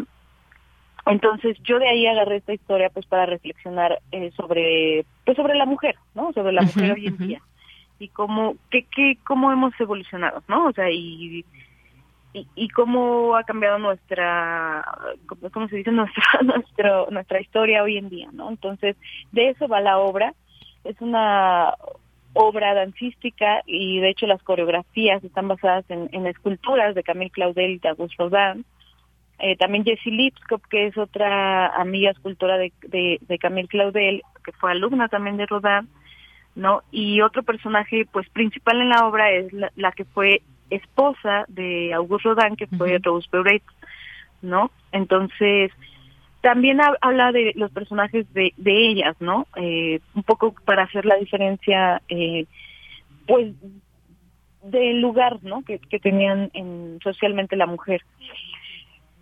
entonces yo de ahí agarré esta historia pues para reflexionar eh, sobre pues sobre la mujer, ¿no? Sobre la mujer hoy en día y cómo qué, qué cómo hemos evolucionado, ¿no? O sea, y y, cómo ha cambiado nuestra cómo se dice nuestra nuestro, nuestra historia hoy en día, ¿no? Entonces, de eso va la obra. Es una obra dancística y de hecho las coreografías están basadas en, esculturas de Camille Claudel y de Auguste Rodin eh, también Jessie Lipskop, que es otra amiga escultora de, de, Camille Claudel, que fue alumna también de Rodin, ¿no? Y otro personaje, pues, principal en la obra es la, que fue esposa de Auguste Rodin, que fue Rose Beuret, ¿no? Entonces, también habla de los personajes de, de ellas, ¿no? Eh, un poco para hacer la diferencia, eh, pues, del lugar, ¿no? Que, que tenían en, socialmente la mujer.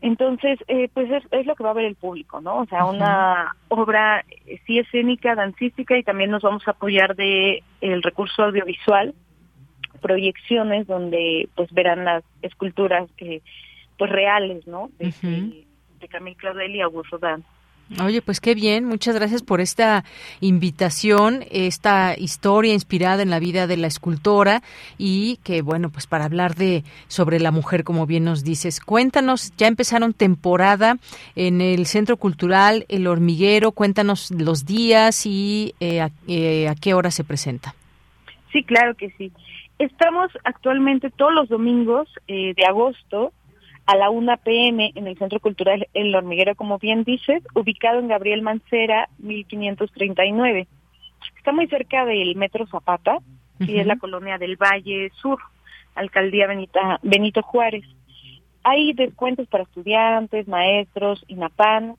Entonces, eh, pues es, lo que va a ver el público, ¿no? O sea, una obra eh, sí escénica, dancística y también nos vamos a apoyar de el recurso audiovisual, proyecciones donde pues verán las esculturas eh, pues reales, ¿no? De, de Camille Claudel y Augusto Dan. Oye, pues qué bien, muchas gracias por esta invitación, esta historia inspirada en la vida de la escultora y que bueno, pues para hablar de sobre la mujer, como bien nos dices, cuéntanos, ya empezaron temporada en el Centro Cultural El Hormiguero, cuéntanos los días y eh, eh, a, qué hora se presenta. Sí, claro que sí. Estamos actualmente todos los domingos eh, de agosto a la 1 pm en el Centro Cultural El Hormiguero, como bien dices, ubicado en Gabriel Mancera, 1539. Está muy cerca del Metro Zapata, y es la colonia del Valle Sur, Alcaldía Benita, Benito Juárez. Hay descuentos para estudiantes, maestros, INAPAN,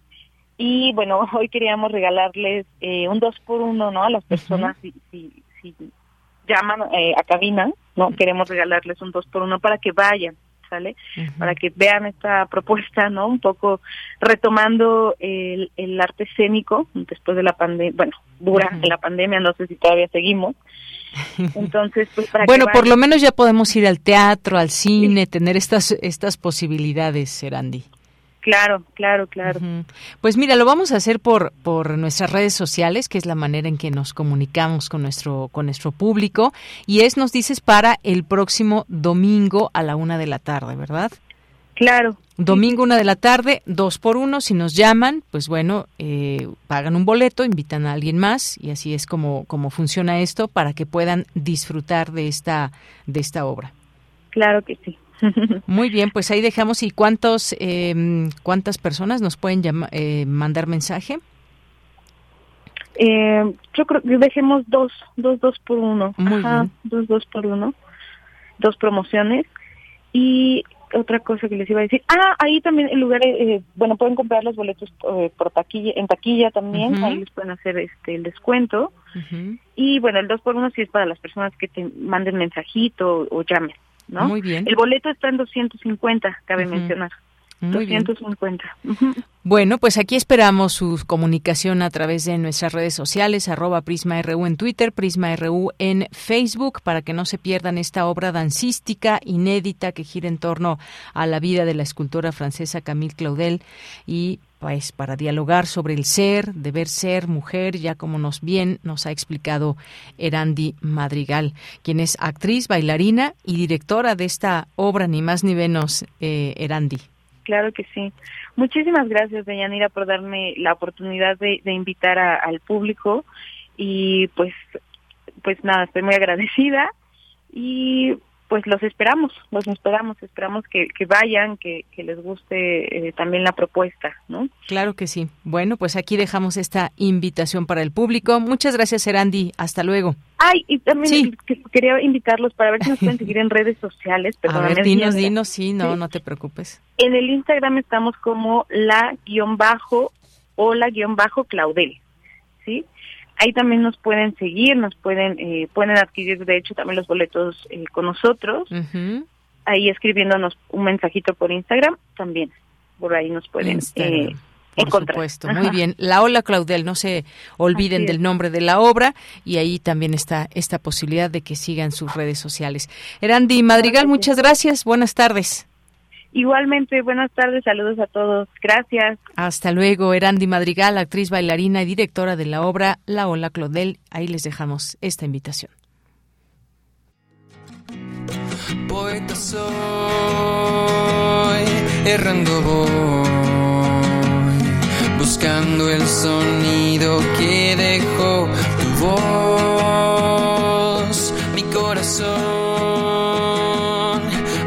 y bueno, hoy queríamos regalarles eh, un 2 por 1 ¿no? A las personas si, si, si llaman eh, a cabina, ¿no? Queremos regalarles un 2 por 1 para que vayan ¿sale? Para que vean esta propuesta, ¿no? Un poco retomando el, el arte escénico después de la pandemia, bueno, durante la pandemia, no sé si todavía seguimos. Entonces, pues para Bueno, por lo menos ya podemos ir al teatro, al cine, tener estas estas posibilidades, Serandi. Claro, claro, claro. Pues mira, lo vamos a hacer por por nuestras redes sociales, que es la manera en que nos comunicamos con nuestro con nuestro público, y es nos dices para el próximo domingo a la una de la tarde, ¿verdad? Claro. Domingo una de la tarde, dos por uno. Si nos llaman, pues bueno, eh, pagan un boleto, invitan a alguien más y así es como como funciona esto para que puedan disfrutar de esta de esta obra. Claro que sí. Muy bien, pues ahí dejamos. ¿Y cuántos, eh, cuántas personas nos pueden llama, eh, mandar mensaje? Eh, yo creo que dejemos dos, dos, dos por uno. Muy Ajá, bien. dos, dos por uno. Dos promociones. Y otra cosa que les iba a decir. Ah, ahí también el lugar, eh, bueno, pueden comprar los boletos eh, por taquilla, en taquilla también. Ahí les pueden hacer este el descuento. Y bueno, el dos por uno sí es para las personas que te manden mensajito o, llamen, ¿no? Muy bien. El boleto está en 250, cabe mencionar. Muy bien. 250. Ujú. Bueno, pues aquí esperamos su comunicación a través de nuestras redes sociales, arroba Prisma RU en Twitter, Prisma RU en Facebook, para que no se pierdan esta obra dancística inédita que gira en torno a la vida de la escultora francesa Camille Claudel y pues para dialogar sobre el ser, deber ser mujer, ya como nos bien nos ha explicado Erandi Madrigal, quien es actriz, bailarina y directora de esta obra, ni más ni menos, eh, Erandi. Claro que sí. Muchísimas gracias, Deyanira, por darme la oportunidad de, invitar al público y pues, pues nada, estoy muy agradecida y pues los esperamos, los esperamos, esperamos que, que vayan, que, que les guste eh, también la propuesta, ¿no? Claro que sí. Bueno, pues aquí dejamos esta invitación para el público. Muchas gracias, Erandi. Hasta luego. Ay, y también que- quería invitarlos para ver si nos pueden seguir en redes sociales. A ver, dinos, dinos, sí, no, Sí. no te preocupes. En el Instagram estamos como la guion bajo o la guion bajo Claudel, ¿sí? Ahí también nos pueden seguir, nos pueden eh, pueden adquirir de hecho también los boletos eh, con nosotros. Ahí escribiéndonos un mensajito por Instagram también. Por ahí nos pueden eh, Por encontrar. supuesto, Ajá. muy bien. La Ola Claudel, no se olviden del nombre de la obra y ahí también está esta posibilidad de que sigan sus redes sociales. Erandi Madrigal, muchas gracias. Buenas tardes. Igualmente, buenas tardes, saludos a todos. Gracias. Hasta luego, Erandi Madrigal, actriz, bailarina y directora de la obra La Ola Claudel. Ahí les dejamos esta invitación. Poeta soy, errando voy, buscando el sonido que dejó tu voz, mi corazón,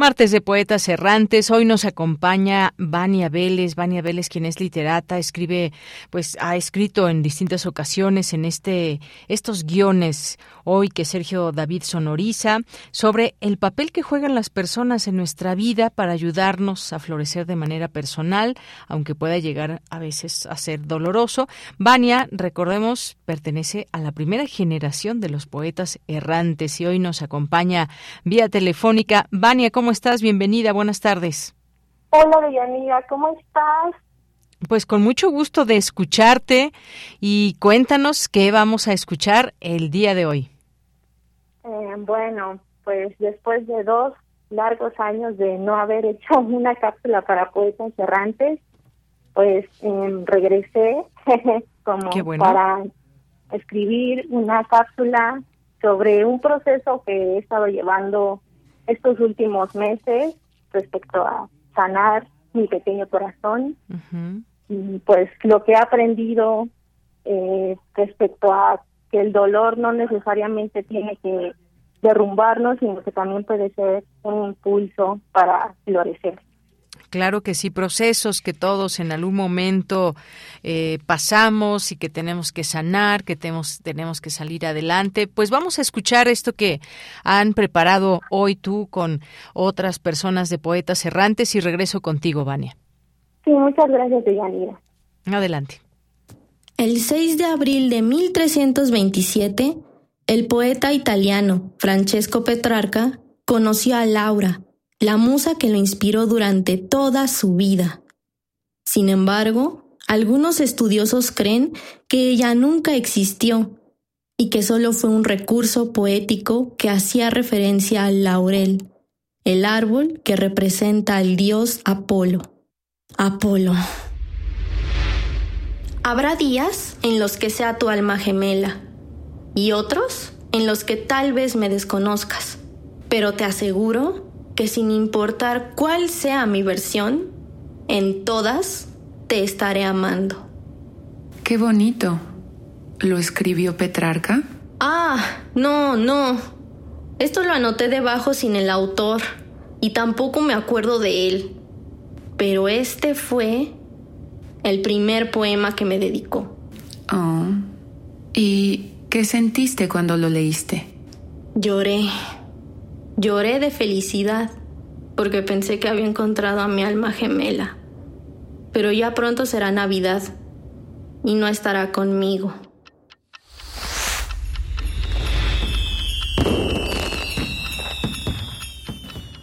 Martes de Poetas Errantes. Hoy nos acompaña Vania Vélez. Vania Vélez, quien es literata, escribe, pues ha escrito en distintas ocasiones en este, estos guiones hoy que Sergio David sonoriza sobre el papel que juegan las personas en nuestra vida para ayudarnos a florecer de manera personal, aunque pueda llegar a veces a ser doloroso. Vania, recordemos, pertenece a la primera generación de los poetas errantes y hoy nos acompaña vía telefónica. Vania, ¿cómo estás? Bienvenida, buenas tardes. Hola, Deyanira, ¿cómo estás? Pues con mucho gusto de escucharte y cuéntanos qué vamos a escuchar el día de hoy. Eh, bueno, pues después de dos largos años de no haber hecho una cápsula para poetas errantes, pues em, regresé como bueno. para escribir una cápsula sobre un proceso que he estado llevando estos últimos meses respecto a sanar mi pequeño corazón y pues lo que he aprendido eh, respecto a que el dolor no necesariamente tiene que derrumbarnos, sino que también puede ser un impulso para florecer. Claro que sí, procesos que todos en algún momento eh, pasamos y que tenemos que sanar, que tenemos, tenemos que salir adelante. Pues vamos a escuchar esto que han preparado hoy tú con otras personas de Poetas Errantes y regreso contigo, Vania. Sí, muchas gracias, Deyanira. Adelante. El 6 de abril de 1327, el poeta italiano Francesco Petrarca conoció a Laura, la musa que lo inspiró durante toda su vida. Sin embargo, algunos estudiosos creen que ella nunca existió y que solo fue un recurso poético que hacía referencia al laurel, el árbol que representa al dios Apolo. Apolo. Habrá días en los que sea tu alma gemela y otros en los que tal vez me desconozcas, pero te aseguro que sin importar cuál sea mi versión, en todas te estaré amando. Qué bonito. ¿Lo escribió Petrarca? Ah, no, no. Esto lo anoté debajo sin el autor y tampoco me acuerdo de él. Pero este fue el primer poema que me dedicó. Oh. ¿Y qué sentiste cuando lo leíste? Lloré. Lloré de felicidad porque pensé que había encontrado a mi alma gemela. Pero ya pronto será Navidad y no estará conmigo.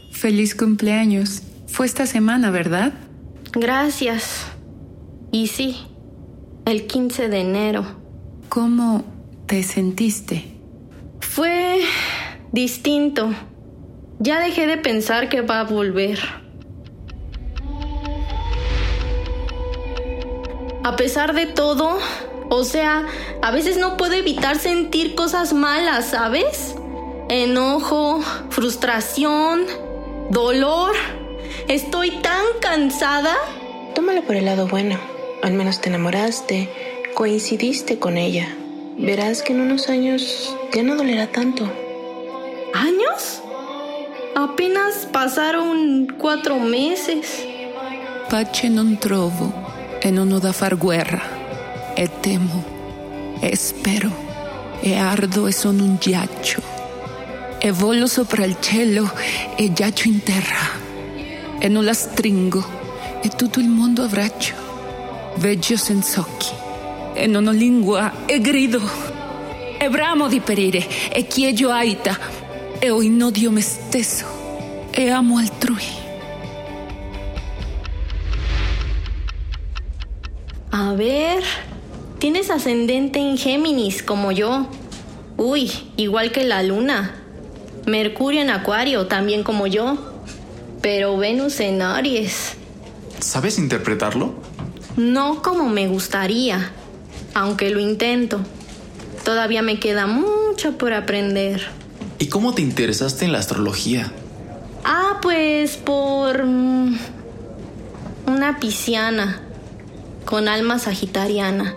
Feliz cumpleaños. Fue esta semana, ¿verdad? Gracias. Y sí, el 15 de enero. ¿Cómo te sentiste? Fue distinto. Ya dejé de pensar que va a volver. A pesar de todo, o sea, a veces no puedo evitar sentir cosas malas, ¿sabes? Enojo, frustración, dolor. Estoy tan cansada. Tómalo por el lado bueno. Al menos te enamoraste, coincidiste con ella. Verás que en unos años ya no dolerá tanto. ¿Años? Apenas pasaron cuatro meses. Pace non trovo e non ho da far guerra. E temo, e spero, e ardo e sono un ghiaccio. E volo sopra il cielo e giaccio in terra. E non la stringo e tutto il mondo abbraccio. Veggio senza occhi e non ho lingua e grido. E bramo di perire e chiedo aita e ho in odio me stesso e amo altrui. A ver, tienes ascendente en Géminis como yo. Uy, igual que la luna. Mercurio en Acuario, también como yo. Pero Venus en Aries. ¿Sabes interpretarlo? No como me gustaría, aunque lo intento. Todavía me queda mucho por aprender. ¿Y cómo te interesaste en la astrología? Ah, pues por mm, una pisciana con alma sagitariana.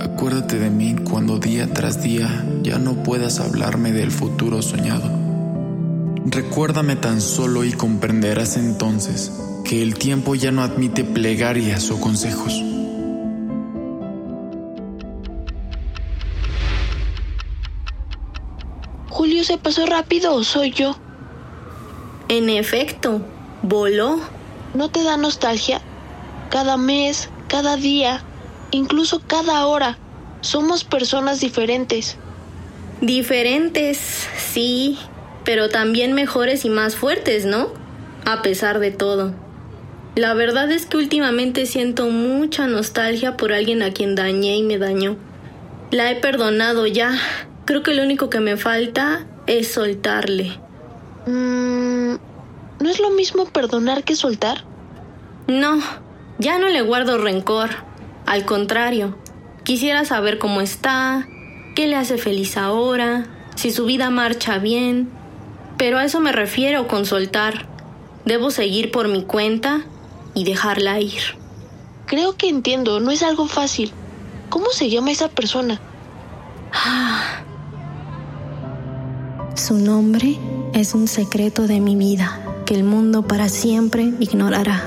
Acuérdate de mí cuando día tras día ya no puedas hablarme del futuro soñado. Recuérdame tan solo y comprenderás entonces que el tiempo ya no admite plegarias o consejos. Julio se pasó rápido o soy yo. En efecto, voló. ¿No te da nostalgia? Cada mes, cada día, incluso cada hora, somos personas diferentes. Diferentes, sí, pero también mejores y más fuertes, ¿no? A pesar de todo. La verdad es que últimamente siento mucha nostalgia por alguien a quien dañé y me dañó. La he perdonado ya. Creo que lo único que me falta es soltarle. Mm, ¿No es lo mismo perdonar que soltar? No, ya no le guardo rencor. Al contrario, quisiera saber cómo está, qué le hace feliz ahora, si su vida marcha bien. Pero a eso me refiero con soltar. Debo seguir por mi cuenta y dejarla ir. Creo que entiendo, no es algo fácil. ¿Cómo se llama esa persona? Su nombre es un secreto de mi vida que el mundo para siempre ignorará.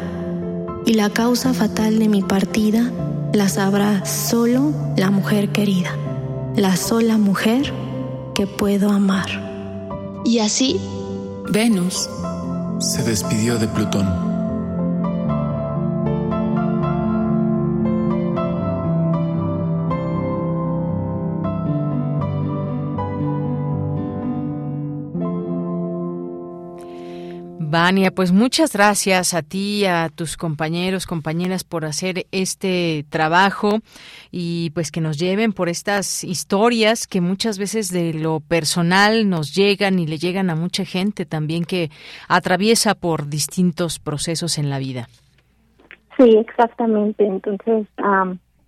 Y la causa fatal de mi partida la sabrá solo la mujer querida, la sola mujer que puedo amar. Y así, Venus se despidió de Plutón. Vania, pues muchas gracias a ti, a tus compañeros, compañeras por hacer este trabajo y pues que nos lleven por estas historias que muchas veces de lo personal nos llegan y le llegan a mucha gente también que atraviesa por distintos procesos en la vida. Sí, exactamente. Entonces,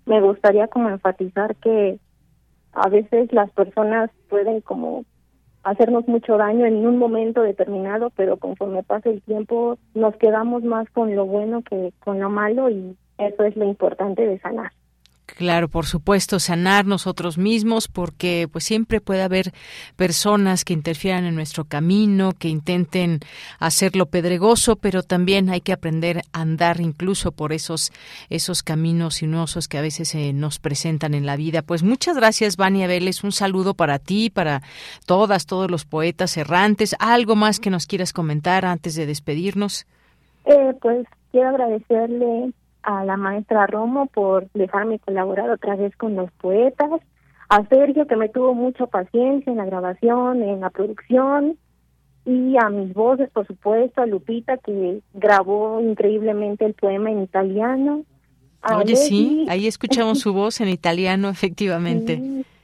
me gustaría como enfatizar que a veces las personas pueden como hacernos mucho daño en un momento determinado, pero conforme pasa el tiempo nos quedamos más con lo bueno que con lo malo y eso es lo importante de sanar. Claro, por supuesto, sanar nosotros mismos, porque pues siempre puede haber personas que interfieran en nuestro camino, que intenten hacerlo pedregoso, pero también hay que aprender a andar incluso por esos esos caminos sinuosos que a veces se nos presentan en la vida. Pues muchas gracias, Vania Vélez, un saludo para ti, para todas, todos los poetas errantes. ¿Algo más que nos quieras comentar antes de despedirnos? Eh, pues quiero agradecerle a la maestra Romo por dejarme colaborar otra vez con los poetas, a Sergio que me tuvo mucha paciencia en la grabación, en la producción, y a mis voces, por supuesto, a Lupita que grabó increíblemente el poema en italiano. Oye, sí, ahí escuchamos su voz en italiano, efectivamente.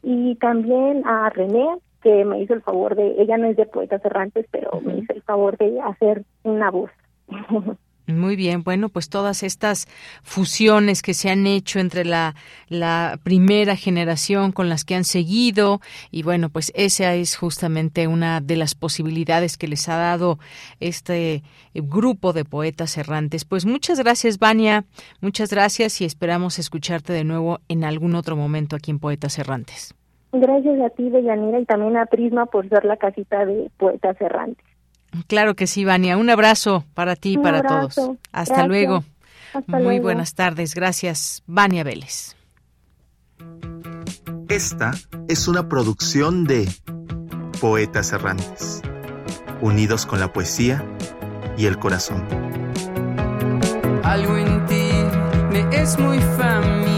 Y también a René, que me hizo el favor de, ella no es de Poetas Errantes, pero me hizo el favor de hacer una voz. Muy bien, bueno, pues todas estas fusiones que se han hecho entre la, primera generación con las que han seguido y bueno, pues esa es justamente una de las posibilidades que les ha dado este grupo de poetas errantes. Pues muchas gracias, Vania, muchas gracias y esperamos escucharte de nuevo en algún otro momento aquí en Poetas Errantes. Gracias a ti, Deyanira, y también a Prisma por ser la casita de Poetas Errantes. Claro que sí, Vania. Un abrazo para ti y para todos. Hasta luego. Muy buenas tardes. Gracias, Vania Vélez. Esta es una producción de Poetas Errantes, unidos con la poesía y el corazón. Algo en ti me es muy familiar.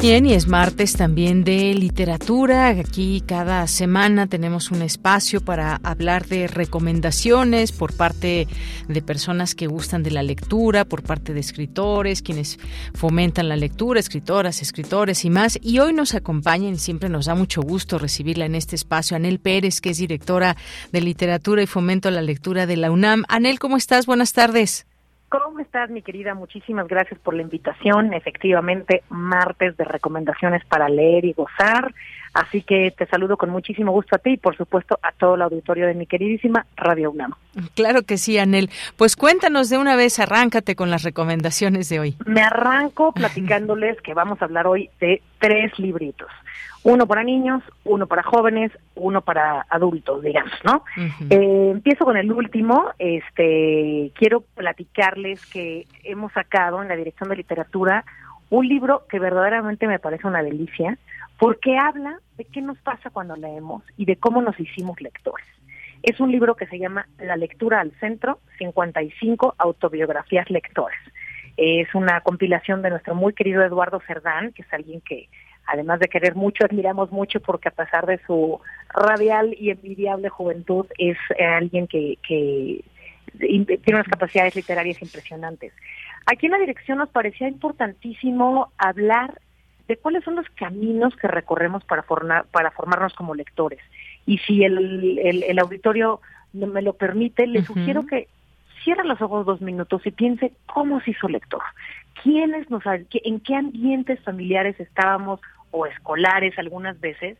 Bien, y es martes también de literatura. Aquí cada semana tenemos un espacio para hablar de recomendaciones por parte de personas que gustan de la lectura, por parte de escritores, quienes fomentan la lectura, escritoras, escritores y más. Y hoy nos acompaña y siempre nos da mucho gusto recibirla en este espacio, Anel Pérez, que es directora de literatura y fomento a la lectura de la UNAM. Anel, ¿cómo estás? Buenas tardes. ¿Cómo estás, mi querida? Muchísimas gracias por la invitación. Efectivamente, martes de recomendaciones para leer y gozar. Así que te saludo con muchísimo gusto a ti y, por supuesto, a todo el auditorio de mi queridísima Radio UNAM. Claro que sí, Anel. Pues cuéntanos de una vez, arráncate con las recomendaciones de hoy. Me arranco platicándoles que vamos a hablar hoy de tres libritos uno para niños, uno para jóvenes, uno para adultos, digamos, ¿no? eh, empiezo con el último, este, quiero platicarles que hemos sacado en la Dirección de Literatura un libro que verdaderamente me parece una delicia, porque habla de qué nos pasa cuando leemos y de cómo nos hicimos lectores. Es un libro que se llama La lectura al centro, 55 autobiografías lectores. Es una compilación de nuestro muy querido Eduardo Cerdán, que es alguien que además de querer mucho, admiramos mucho porque a pesar de su radial y envidiable juventud, es eh, alguien que, que tiene unas capacidades literarias impresionantes. Aquí en la dirección nos parecía importantísimo hablar de cuáles son los caminos que recorremos para, formar, para formarnos como lectores. Y si el, el, auditorio me lo permite, le sugiero que cierre los ojos dos minutos y piense cómo se hizo lector. ¿Quiénes nos, en qué ambientes familiares estábamos o escolares algunas veces,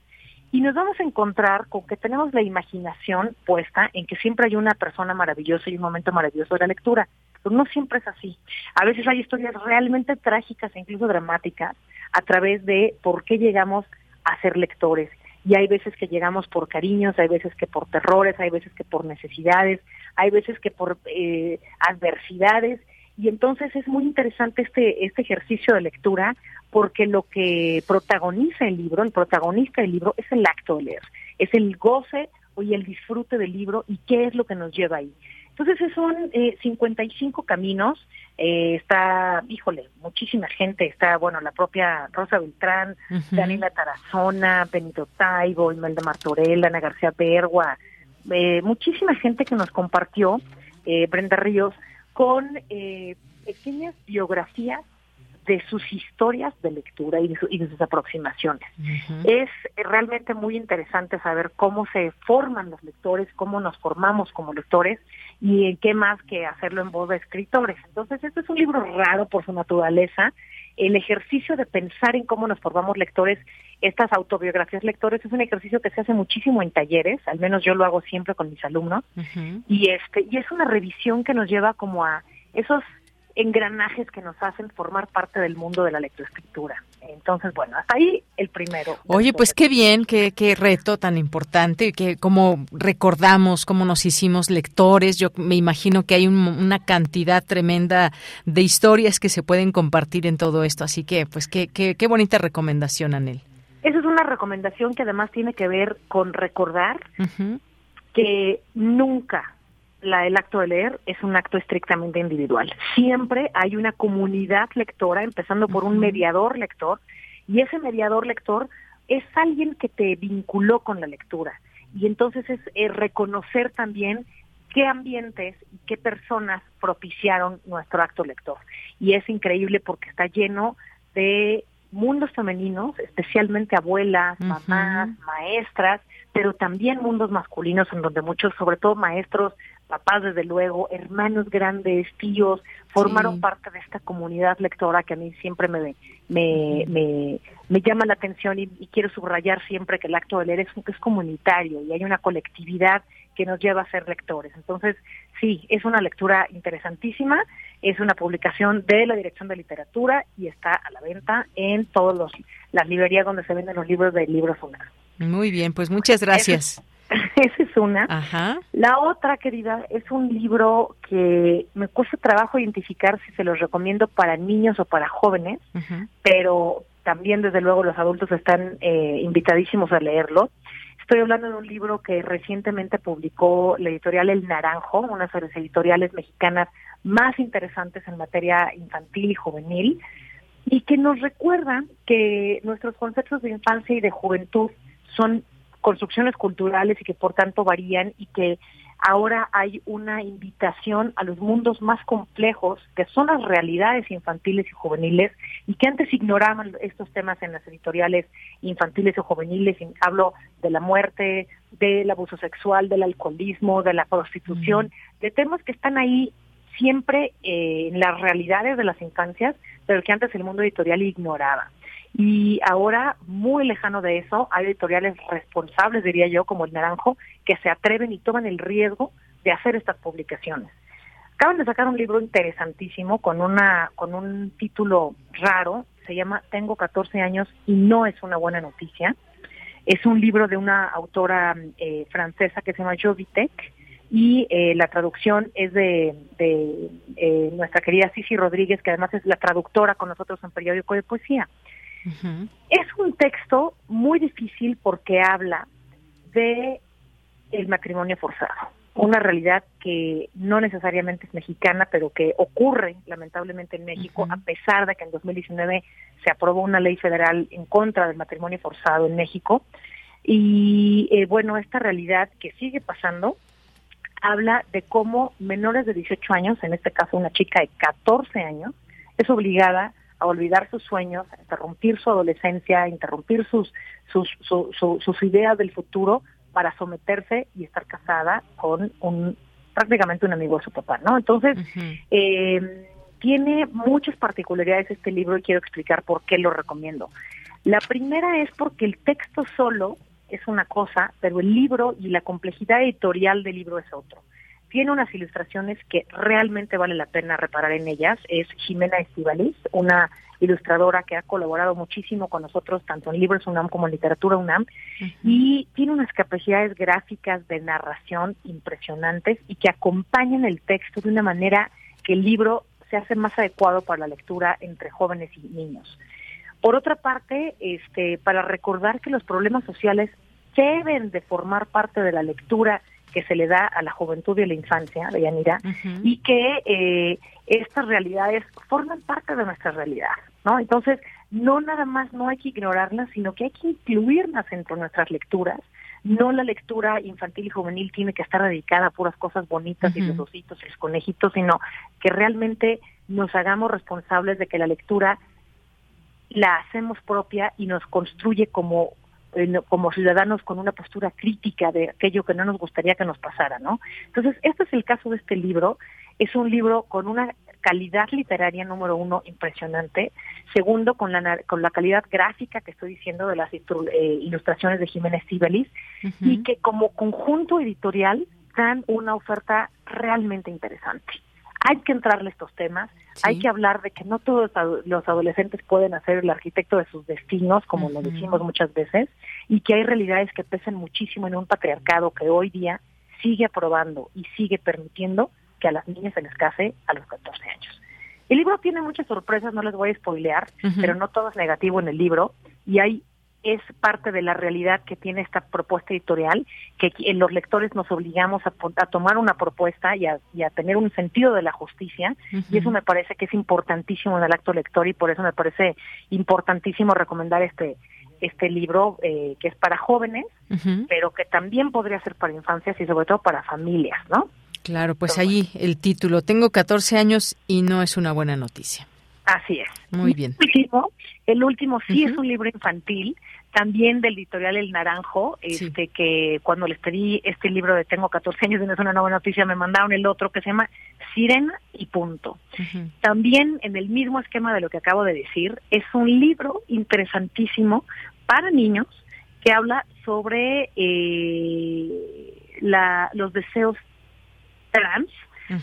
y nos vamos a encontrar con que tenemos la imaginación puesta en que siempre hay una persona maravillosa y un momento maravilloso de la lectura. Pero no siempre es así. A veces hay historias realmente trágicas e incluso dramáticas a través de por qué llegamos a ser lectores. Y hay veces que llegamos por cariños, hay veces que por terrores, hay veces que por necesidades, hay veces que por eh, adversidades Y entonces es muy interesante este, este ejercicio de lectura porque lo que protagoniza el libro, el protagonista del libro, es el acto de leer, es el goce y el disfrute del libro y qué es lo que nos lleva ahí. Entonces son eh, 55 caminos, eh, está, híjole, muchísima gente, está, bueno, la propia Rosa Beltrán, Daniela Tarazona, Benito Taibo, Imelda Martorell, Ana García Bergua, eh, muchísima gente que nos compartió, eh, Brenda Ríos, con eh, pequeñas biografías de sus historias de lectura y de, sus aproximaciones. Es realmente muy interesante saber cómo se forman los lectores, cómo nos formamos como lectores y en qué más que hacerlo en voz de escritores. Entonces, este es un libro raro por su naturaleza. El ejercicio de pensar en cómo nos formamos lectores, estas autobiografías lectores, es un ejercicio que se hace muchísimo en talleres, al menos yo lo hago siempre con mis alumnos, y este y es una revisión que nos lleva como a esos engranajes que nos hacen formar parte del mundo de la lectoescritura. Entonces, bueno, hasta ahí el primero. Oye, pues qué bien, qué, qué reto tan importante, que cómo recordamos, cómo nos hicimos lectores. Yo me imagino que hay una cantidad tremenda de historias que se pueden compartir en todo esto. Así que, pues qué, qué, qué bonita recomendación, Anel. Esa es una recomendación que además tiene que ver con recordar que nunca la, el acto de leer es un acto estrictamente individual. Siempre hay una comunidad lectora, empezando por un mediador lector, y ese mediador lector es alguien que te vinculó con la lectura. Y entonces es eh, reconocer también qué ambientes y qué personas propiciaron nuestro acto lector. Y es increíble porque está lleno de mundos femeninos, especialmente abuelas, mamás, maestras, pero también mundos masculinos en donde muchos, sobre todo maestros, papás desde luego, hermanos grandes, tíos, formaron parte de esta comunidad lectora que a mí siempre me, me, me, me llama la atención y, quiero subrayar siempre que el acto de leer es, es comunitario y hay una colectividad que nos lleva a ser lectores. Entonces, sí, es una lectura interesantísima, es una publicación de la Dirección de Literatura y está a la venta en todas las librerías donde se venden los libros de Libros UNAM. Muy bien, pues muchas gracias. Esa es una. La otra, querida, es un libro que me cuesta trabajo identificar si se los recomiendo para niños o para jóvenes, pero también desde luego los adultos están eh, invitadísimos a leerlo. Estoy hablando de un libro que recientemente publicó la editorial El Naranjo, una de las editoriales mexicanas más interesantes en materia infantil y juvenil, y que nos recuerda que nuestros conceptos de infancia y de juventud son construcciones culturales y que por tanto varían y que ahora hay una invitación a los mundos más complejos, que son las realidades infantiles y juveniles, y que antes ignoraban estos temas en las editoriales infantiles o juveniles. Hablo de la muerte, del abuso sexual, del alcoholismo, de la prostitución, mm. de temas que están ahí siempre eh, en las realidades de las infancias, pero que antes el mundo editorial ignoraba. Y ahora, muy lejano de eso, hay editoriales responsables, diría yo, como el Naranjo, que se atreven y toman el riesgo de hacer estas publicaciones. Acaban de sacar un libro interesantísimo con una con un título raro, se llama Tengo 14 años y no es una buena noticia. Es un libro de una autora eh, francesa que se llama Jovitek y eh, la traducción es de, de eh, nuestra querida Cici Rodríguez, que además es la traductora con nosotros en periódico de poesía. Es un texto muy difícil porque habla de el matrimonio forzado, una realidad que no necesariamente es mexicana, pero que ocurre lamentablemente en México, a pesar de que en 2019 se aprobó una ley federal en contra del matrimonio forzado en México. Y eh, bueno, esta realidad que sigue pasando habla de cómo menores de 18 años, en este caso una chica de 14 años, es obligada a olvidar sus sueños, a interrumpir su adolescencia, a interrumpir sus, sus, sus ideas del futuro para someterse y estar casada con un prácticamente un amigo de su papá, ¿no? Entonces, eh, tiene muchas particularidades este libro y quiero explicar por qué lo recomiendo. La primera es porque el texto solo es una cosa, pero el libro y la complejidad editorial del libro es otro tiene unas ilustraciones que realmente vale la pena reparar en ellas. Es Jimena Estivalis, una ilustradora que ha colaborado muchísimo con nosotros, tanto en Libros UNAM como en Literatura UNAM, y tiene unas capacidades gráficas de narración impresionantes y que acompañan el texto de una manera que el libro se hace más adecuado para la lectura entre jóvenes y niños. Por otra parte, este, para recordar que los problemas sociales deben de formar parte de la lectura que se le da a la juventud y a la infancia, de Yanira, y que eh, estas realidades forman parte de nuestra realidad, ¿no? Entonces, no nada más no hay que ignorarlas, sino que hay que incluirlas entre nuestras lecturas. No la lectura infantil y juvenil tiene que estar dedicada a puras cosas bonitas y los ositos y los conejitos, sino que realmente nos hagamos responsables de que la lectura la hacemos propia y nos construye como como ciudadanos con una postura crítica de aquello que no nos gustaría que nos pasara, ¿no? Entonces, este es el caso de este libro. Es un libro con una calidad literaria número uno impresionante, segundo con la con la calidad gráfica que estoy diciendo de las eh, ilustraciones de Jiménez Sibelis y que como conjunto editorial dan una oferta realmente interesante hay que entrarle a estos temas, hay que hablar de que no todos los adolescentes pueden hacer el arquitecto de sus destinos, como lo decimos muchas veces, y que hay realidades que pesan muchísimo en un patriarcado que hoy día sigue aprobando y sigue permitiendo que a las niñas se les case a los 14 años. El libro tiene muchas sorpresas, no les voy a spoilear, pero no todo es negativo en el libro y hay es parte de la realidad que tiene esta propuesta editorial, que los lectores nos obligamos a, tomar una propuesta y a, tener un sentido de la justicia, y eso me parece que es importantísimo en el acto lector y por eso me parece importantísimo recomendar este este libro eh, que es para jóvenes, pero que también podría ser para infancias y sobre todo para familias, ¿no? Claro, pues allí el título, tengo 14 años y no es una buena noticia. Así es. Muy bien. El último, sí es un libro infantil, también del editorial El Naranjo, este que cuando les pedí este libro de Tengo 14 años y no es una nueva noticia, me mandaron el otro que se llama Sirena y punto. También en el mismo esquema de lo que acabo de decir, es un libro interesantísimo para niños que habla sobre eh, la, los deseos trans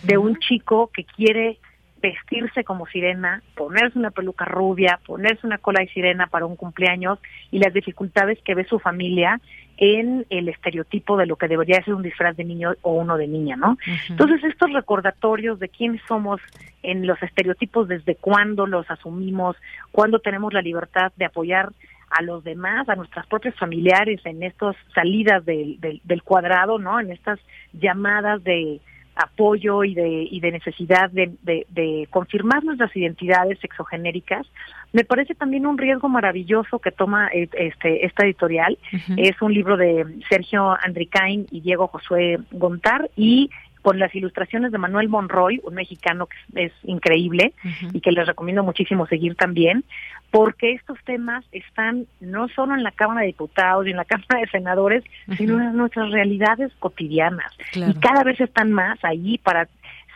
de un chico que quiere vestirse como sirena, ponerse una peluca rubia, ponerse una cola de sirena para un cumpleaños y las dificultades que ve su familia en el estereotipo de lo que debería ser un disfraz de niño o uno de niña, ¿no? Entonces estos recordatorios de quiénes somos en los estereotipos, desde cuándo los asumimos, cuándo tenemos la libertad de apoyar a los demás, a nuestros propios familiares en estas salidas del, del cuadrado, ¿no? En estas llamadas de apoyo y de, y de necesidad de, de, confirmar nuestras identidades sexogenéricas, me parece también un riesgo maravilloso que toma eh, este, esta editorial. Es un libro de Sergio Andricain y Diego Josué Gontar y con las ilustraciones de Manuel Monroy, un mexicano que es, increíble y que les recomiendo muchísimo seguir también, porque estos temas están no solo en la Cámara de Diputados y en la Cámara de Senadores, sino en nuestras realidades cotidianas. Y cada vez están más ahí para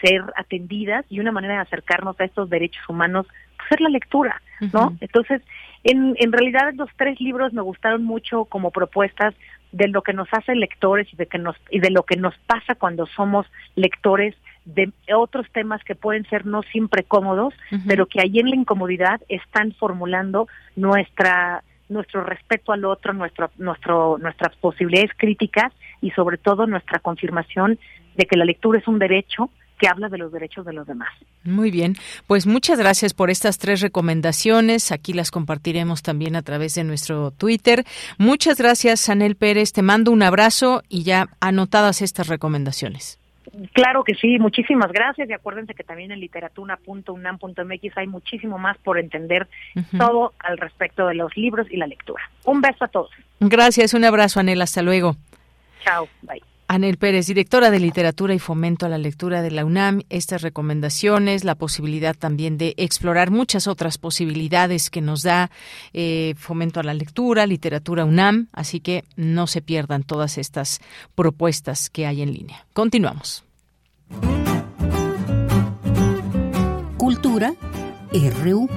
ser atendidas y una manera de acercarnos a estos derechos humanos, es la lectura, ¿no? Entonces, en, en realidad los tres libros me gustaron mucho como propuestas de lo que nos hace lectores y de que nos y de lo que nos pasa cuando somos lectores de otros temas que pueden ser no siempre cómodos, pero que ahí en la incomodidad están formulando nuestra nuestro respeto al otro, nuestro, nuestro, nuestras posibilidades críticas y sobre todo nuestra confirmación de que la lectura es un derecho que habla de los derechos de los demás. Muy bien, pues muchas gracias por estas tres recomendaciones. Aquí las compartiremos también a través de nuestro Twitter. Muchas gracias, Anel Pérez. Te mando un abrazo y ya anotadas estas recomendaciones. Claro que sí, muchísimas gracias y acuérdense que también en literatura.unam.mx hay muchísimo más por entender todo al respecto de los libros y la lectura. Un beso a todos. Gracias, un abrazo Anel, hasta luego. Chao, bye. Anel Pérez, directora de Literatura y Fomento a la Lectura de la UNAM, estas recomendaciones, la posibilidad también de explorar muchas otras posibilidades que nos da eh, Fomento a la Lectura, Literatura UNAM, así que no se pierdan todas estas propuestas que hay en línea. Continuamos. Cultura RU.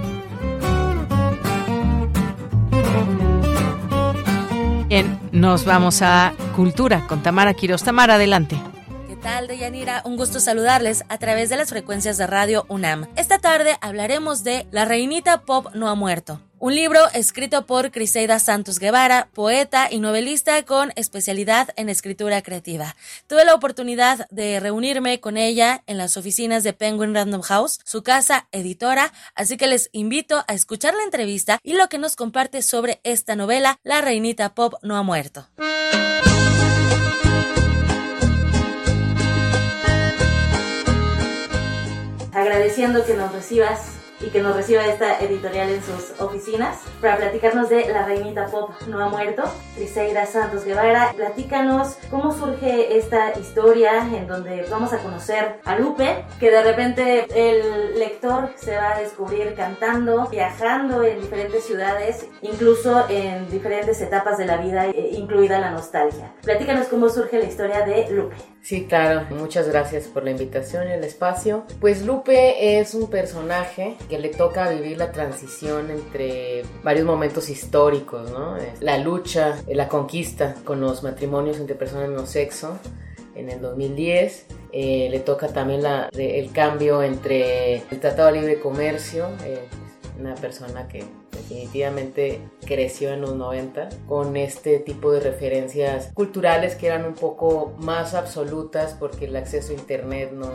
Nos vamos a Cultura con Tamara Quiroz. Tamara, adelante. ¿Qué tal, Deyanira? Un gusto saludarles a través de las frecuencias de Radio UNAM. Esta tarde hablaremos de La Reinita Pop no ha muerto un libro escrito por Criseida Santos Guevara, poeta y novelista con especialidad en escritura creativa. Tuve la oportunidad de reunirme con ella en las oficinas de Penguin Random House, su casa editora, así que les invito a escuchar la entrevista y lo que nos comparte sobre esta novela, La Reinita Pop no ha muerto. Agradeciendo que nos recibas y que nos reciba esta editorial en sus oficinas para platicarnos de La Reinita Pop No ha muerto, Triseida Santos Guevara. Platícanos cómo surge esta historia en donde vamos a conocer a Lupe, que de repente el lector se va a descubrir cantando, viajando en diferentes ciudades, incluso en diferentes etapas de la vida, eh, incluida la nostalgia. Platícanos cómo surge la historia de Lupe. Sí, claro. Muchas gracias por la invitación y el espacio. Pues Lupe es un personaje que le toca vivir la transición entre varios momentos históricos, ¿no? La lucha, la conquista con los matrimonios entre personas mismo sexo en el 2010. Eh, le toca también el cambio entre el Tratado de Libre Comercio, eh, una persona que definitivamente creció en los 90 con este tipo de referencias culturales que eran un poco más absolutas porque el acceso a internet no,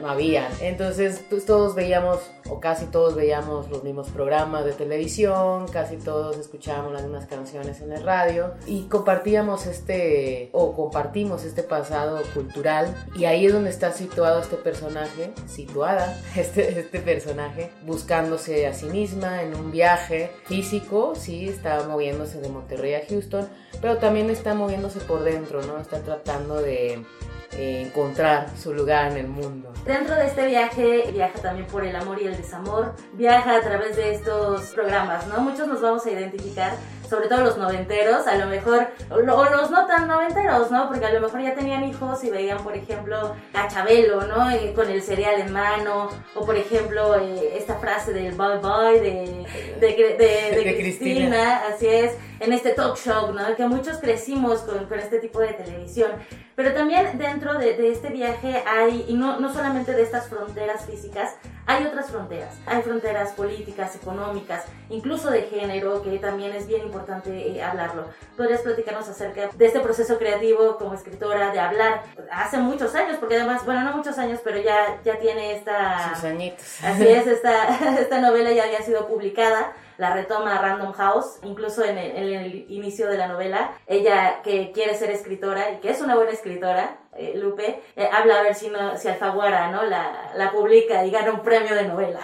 no había. Entonces pues, todos veíamos o casi todos veíamos los mismos programas de televisión, casi todos escuchábamos las mismas canciones en el radio y compartíamos este o compartimos este pasado cultural y ahí es donde está situado este personaje, situada este, este personaje buscándose a sí misma en un viaje físico, sí, está moviéndose de Monterrey a Houston, pero también está moviéndose por dentro, ¿no? Está tratando de eh, encontrar su lugar en el mundo. Dentro de este viaje, viaja también por el amor y el desamor, viaja a través de estos programas, ¿no? Muchos nos vamos a identificar sobre todo los noventeros, a lo mejor, o los no tan noventeros, ¿no? Porque a lo mejor ya tenían hijos y veían, por ejemplo, a Chabelo, ¿no? Eh, con el cereal en mano, o por ejemplo, eh, esta frase del bye bye de, de, Cristina, así es, en este talk show, ¿no? Que muchos crecimos con, con este tipo de televisión. Pero también dentro de, de, este viaje hay, y no, no solamente de estas fronteras físicas, hay otras fronteras. Hay fronteras políticas, económicas, incluso de género, que también es bien importante eh, hablarlo. ¿Podrías platicarnos acerca de este proceso creativo como escritora, de hablar hace muchos años, porque además, bueno, no muchos años, pero ya, ya tiene esta... Sus añitos. Así es, esta, esta novela ya había sido publicada la retoma Random House, incluso en el, inicio de la novela, ella que quiere ser escritora y que es una buena escritora, eh, Lupe, eh, habla a ver si, no, si Alfaguara ¿no? la, la publica y gana un premio de novela.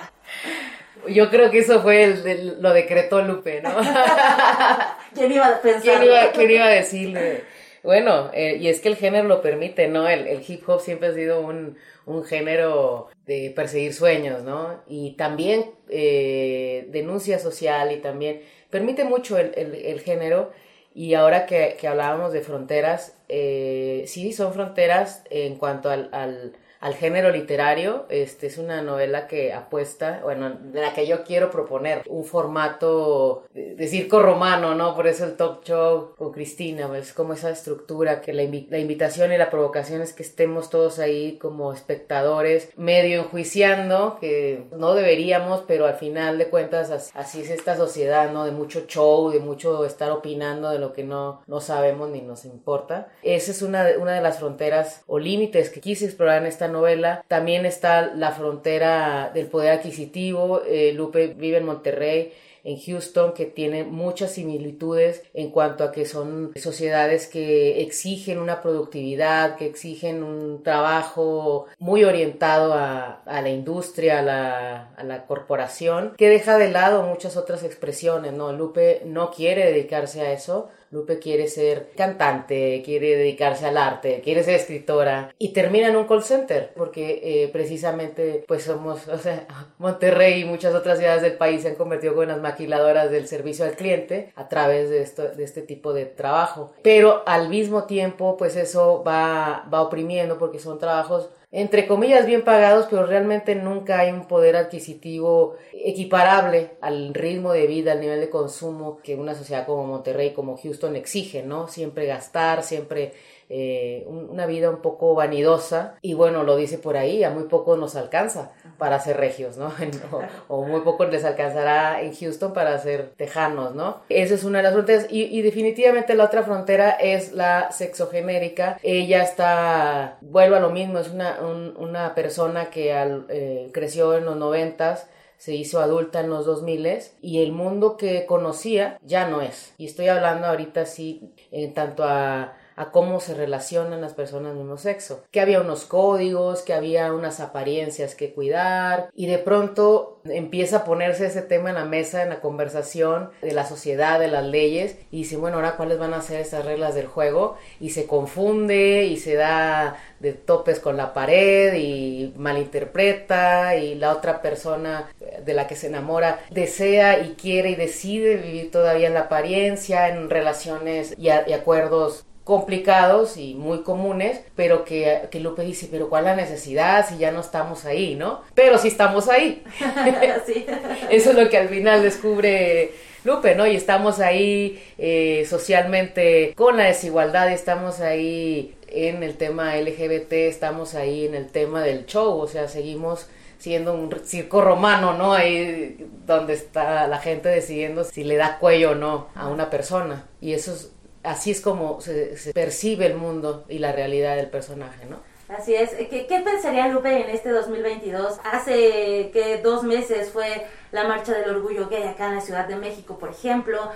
Yo creo que eso fue el, lo decretó Lupe, ¿no? ¿Quién iba a pensar? ¿Quién iba, quién iba a decirle? Bueno, eh, y es que el género lo permite, ¿no? El, el hip hop siempre ha sido un, un género de perseguir sueños, ¿no? Y también eh, denuncia social y también permite mucho el, el, género. Y ahora que, que hablábamos de fronteras, eh, sí, son fronteras en cuanto al, al al género literario. Este es una novela que apuesta, bueno, de la que yo quiero proponer un formato de, circo romano, ¿no? Por eso el talk show con Cristina, es como esa estructura que la, la, invitación y la provocación es que estemos todos ahí como espectadores, medio enjuiciando, que no deberíamos, pero al final de cuentas así es esta sociedad, ¿no? De mucho show, de mucho estar opinando de lo que no, no sabemos ni nos importa. Esa es una, una de las fronteras o límites que quise explorar en esta novela. También está la frontera del poder adquisitivo. Eh, Lupe vive en Monterrey en Houston que tiene muchas similitudes en cuanto a que son sociedades que exigen una productividad, que exigen un trabajo muy orientado a, la industria, a la, a la, corporación, que deja de lado muchas otras expresiones, ¿no? Lupe no quiere dedicarse a eso, Lupe quiere ser cantante, quiere dedicarse al arte, quiere ser escritora y termina en un call center porque eh, precisamente pues somos, o sea, Monterrey y muchas otras ciudades del país se han convertido en las maquiladoras del servicio al cliente a través de, esto, de este tipo de trabajo. Pero al mismo tiempo pues eso va, va oprimiendo porque son trabajos entre comillas, bien pagados, pero realmente nunca hay un poder adquisitivo equiparable al ritmo de vida, al nivel de consumo que una sociedad como Monterrey, como Houston exige, ¿no? Siempre gastar, siempre eh, una vida un poco vanidosa y bueno, lo dice por ahí, a muy poco nos alcanza para ser regios, ¿no? o, muy poco les alcanzará en Houston para ser tejanos, ¿no? Esa es una de las fronteras y, definitivamente la otra frontera es la sexogenérica. Ella está, vuelvo a lo mismo, es una, una persona que al, eh, creció en los noventas se hizo adulta en los 2000 y el mundo que conocía ya no es. Y estoy hablando ahorita sí en tanto a a cómo se relacionan las personas del mismo sexo, que había unos códigos, que había unas apariencias que cuidar y de pronto empieza a ponerse ese tema en la mesa, en la conversación de la sociedad, de las leyes y dice, bueno, ahora cuáles van a ser esas reglas del juego y se confunde y se da de topes con la pared y malinterpreta y la otra persona de la que se enamora desea y quiere y decide vivir todavía en la apariencia, en relaciones y, y acuerdos complicados y muy comunes, pero que, que, Lupe dice, pero ¿cuál es la necesidad si ya no estamos ahí, no? Pero sí estamos ahí. Eso es lo que al final descubre Lupe, ¿no? Y estamos ahí eh, socialmente con la desigualdad, estamos ahí en el tema LGBT, estamos ahí en el tema del show, o sea, seguimos siendo un circo romano, ¿no? Ahí donde está la gente decidiendo si le da cuello o no a una persona. Y eso es así es como se, percibe el mundo y la realidad del personaje, ¿no? Así es. ¿Qué, ¿Qué, pensaría Lupe en este 2022? Hace que dos meses fue la marcha del orgullo gay acá en la Ciudad de México, por ejemplo.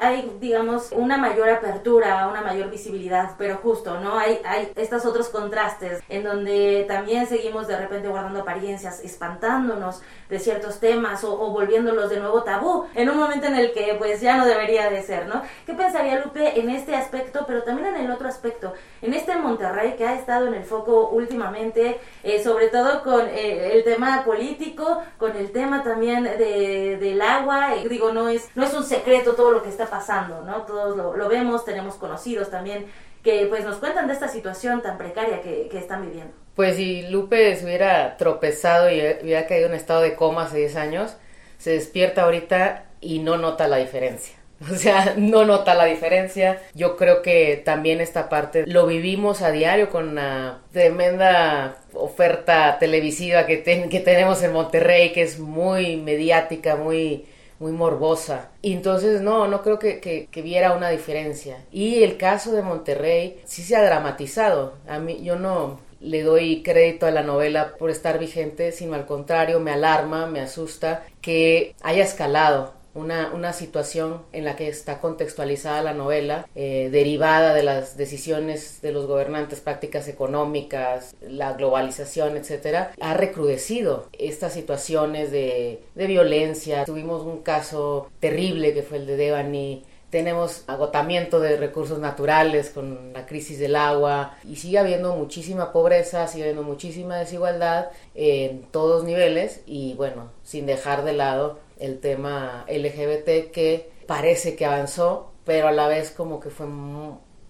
Hay, digamos, una mayor apertura, una mayor visibilidad, pero justo, ¿no? Hay, hay estos otros contrastes en donde también seguimos de repente guardando apariencias, espantándonos de ciertos temas o, volviéndolos de nuevo tabú en un momento en el que pues ya no debería de ser, ¿no? ¿Qué pensaría Lupe en este aspecto, pero también en el otro aspecto? En este Monterrey que ha estado en el foco últimamente, eh, sobre todo con eh, el tema político, con el tema también del agua, y digo, no es, no es un secreto todo lo que está pasando, ¿no? Todos lo, vemos, tenemos conocidos también que pues nos cuentan de esta situación tan precaria que, que están viviendo. Pues si Lupe se hubiera tropezado y hubiera caído en estado de coma hace 10 años, se despierta ahorita y no nota la diferencia. O sea, no nota la diferencia. Yo creo que también esta parte lo vivimos a diario con una tremenda oferta televisiva que, que tenemos en Monterrey, que es muy mediática, muy, muy morbosa. Y entonces no, no creo que, que, viera una diferencia. Y el caso de Monterrey sí se ha dramatizado. A mí, yo no le doy crédito a la novela por estar vigente, sino al contrario, me alarma, me asusta que haya escalado una, una, situación en la que está contextualizada la novela, eh, derivada de las decisiones de los gobernantes, prácticas económicas, la globalización, etcétera, ha recrudecido estas situaciones de, de violencia. Tuvimos un caso terrible que fue el de Devani, tenemos agotamiento de recursos naturales con la crisis del agua y sigue habiendo muchísima pobreza, sigue habiendo muchísima desigualdad en todos niveles y bueno, sin dejar de lado el tema LGBT que parece que avanzó, pero a la vez como que fue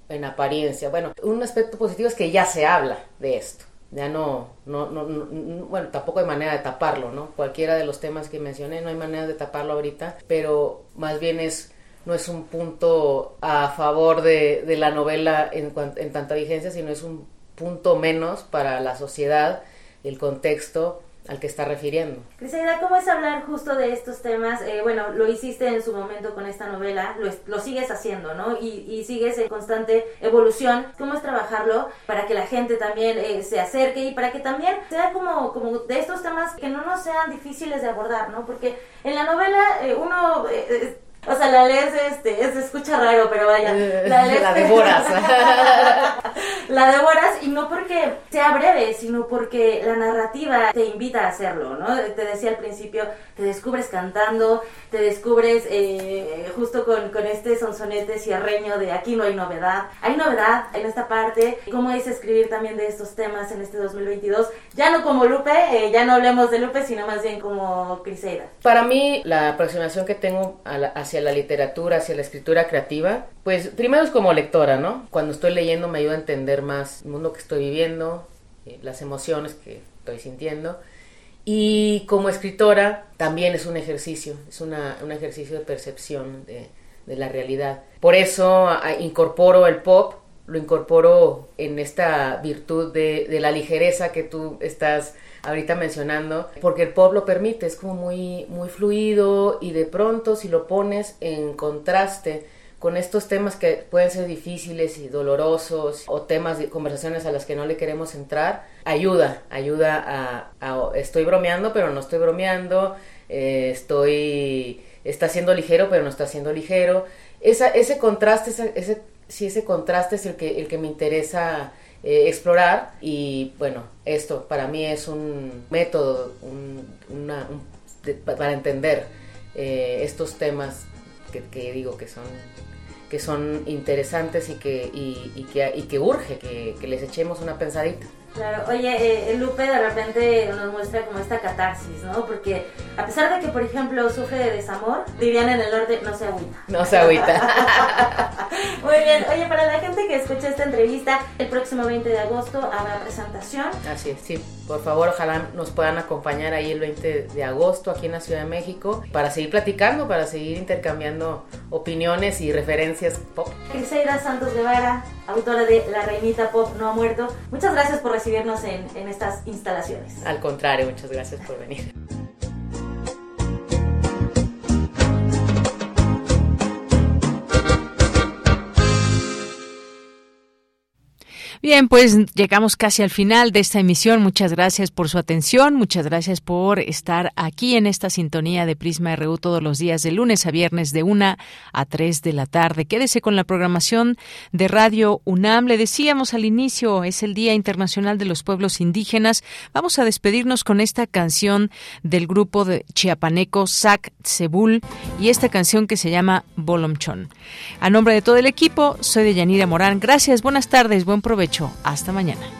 en apariencia. Bueno, un aspecto positivo es que ya se habla de esto. Ya no, no, no, bueno, tampoco hay manera de taparlo, ¿no? Cualquiera de los temas que mencioné, no hay manera de taparlo ahorita, pero más bien es, no es un punto a favor de, de la novela en, en tanta vigencia, sino es un punto menos para la sociedad, el contexto al que está refiriendo. Crisaida, ¿cómo es hablar justo de estos temas? Eh, bueno, lo hiciste en su momento con esta novela, lo, lo sigues haciendo, ¿no? Y, y, sigues en constante evolución. ¿Cómo es trabajarlo para que la gente también eh, se acerque y para que también sea como, como de estos temas que no nos sean difíciles de abordar, ¿no? Porque en la novela eh, uno o sea, la lees, este, se escucha raro, pero vaya. La, la devoras. la devoras y no porque sea breve, sino porque la narrativa te invita a hacerlo, ¿no? Te decía al principio, te descubres cantando, te descubres eh, justo con, con este sonsonete cierreño de aquí no hay novedad. Hay novedad en esta parte. ¿Cómo es escribir también de estos temas en este 2022? Ya no como Lupe, eh, ya no hablemos de Lupe, sino más bien como Criseida. Para mí, la aproximación que tengo hacia la literatura, hacia la escritura creativa, pues primero es como lectora, ¿no? Cuando estoy leyendo me ayuda a entender más el mundo que estoy viviendo, eh, las emociones que estoy sintiendo. Y como escritora también es un ejercicio, es una, un ejercicio de percepción de, de la realidad. Por eso incorporo el pop, lo incorporo en esta virtud de, la ligereza que tú estás ahorita mencionando, porque el pop lo permite, es como muy, muy fluido y de pronto si lo pones en contraste con estos temas que pueden ser difíciles y dolorosos o temas de conversaciones a las que no le queremos entrar, ayuda, ayuda a, estoy bromeando pero no estoy bromeando, eh, estoy, está siendo ligero pero no está siendo ligero. Ese contraste, ese, si ese contraste es el que, el que me interesa eh, explorar y bueno, esto para mí es un método una, para entender eh, estos temas que, digo que son que son interesantes y que, y, que, y que urge que, que les echemos una pensadita. Claro, oye, eh, Lupe de repente nos muestra como esta catarsis, ¿no? Porque a pesar de que, por ejemplo, sufre de desamor, dirían en el norte, no se agüita. No se agüita. Muy bien, oye, para la gente que escucha esta entrevista, el próximo 20 de agosto habrá presentación. Así es, sí. Por favor, ojalá nos puedan acompañar ahí el 20 de agosto aquí en la Ciudad de México para seguir platicando, para seguir intercambiando opiniones y referencias pop. Criseida Santos Guevara, autora de La Reinita Pop No ha muerto. Muchas gracias por recibirnos en, en estas instalaciones. Al contrario, muchas gracias por venir. Bien, pues llegamos casi al final de esta emisión. Muchas gracias por su atención, muchas gracias por estar aquí en esta sintonía de Prisma RU todos los días de lunes a viernes de una a 3 de la tarde. Quédese con la programación de Radio UNAM. Le decíamos al inicio, es el Día Internacional de los Pueblos Indígenas. Vamos a despedirnos con esta canción del grupo de chiapaneco Sac Cebul y esta canción que se llama Bolomchón. A nombre de todo el equipo, soy de Yanira Morán. Gracias, buenas tardes, buen hasta mañana.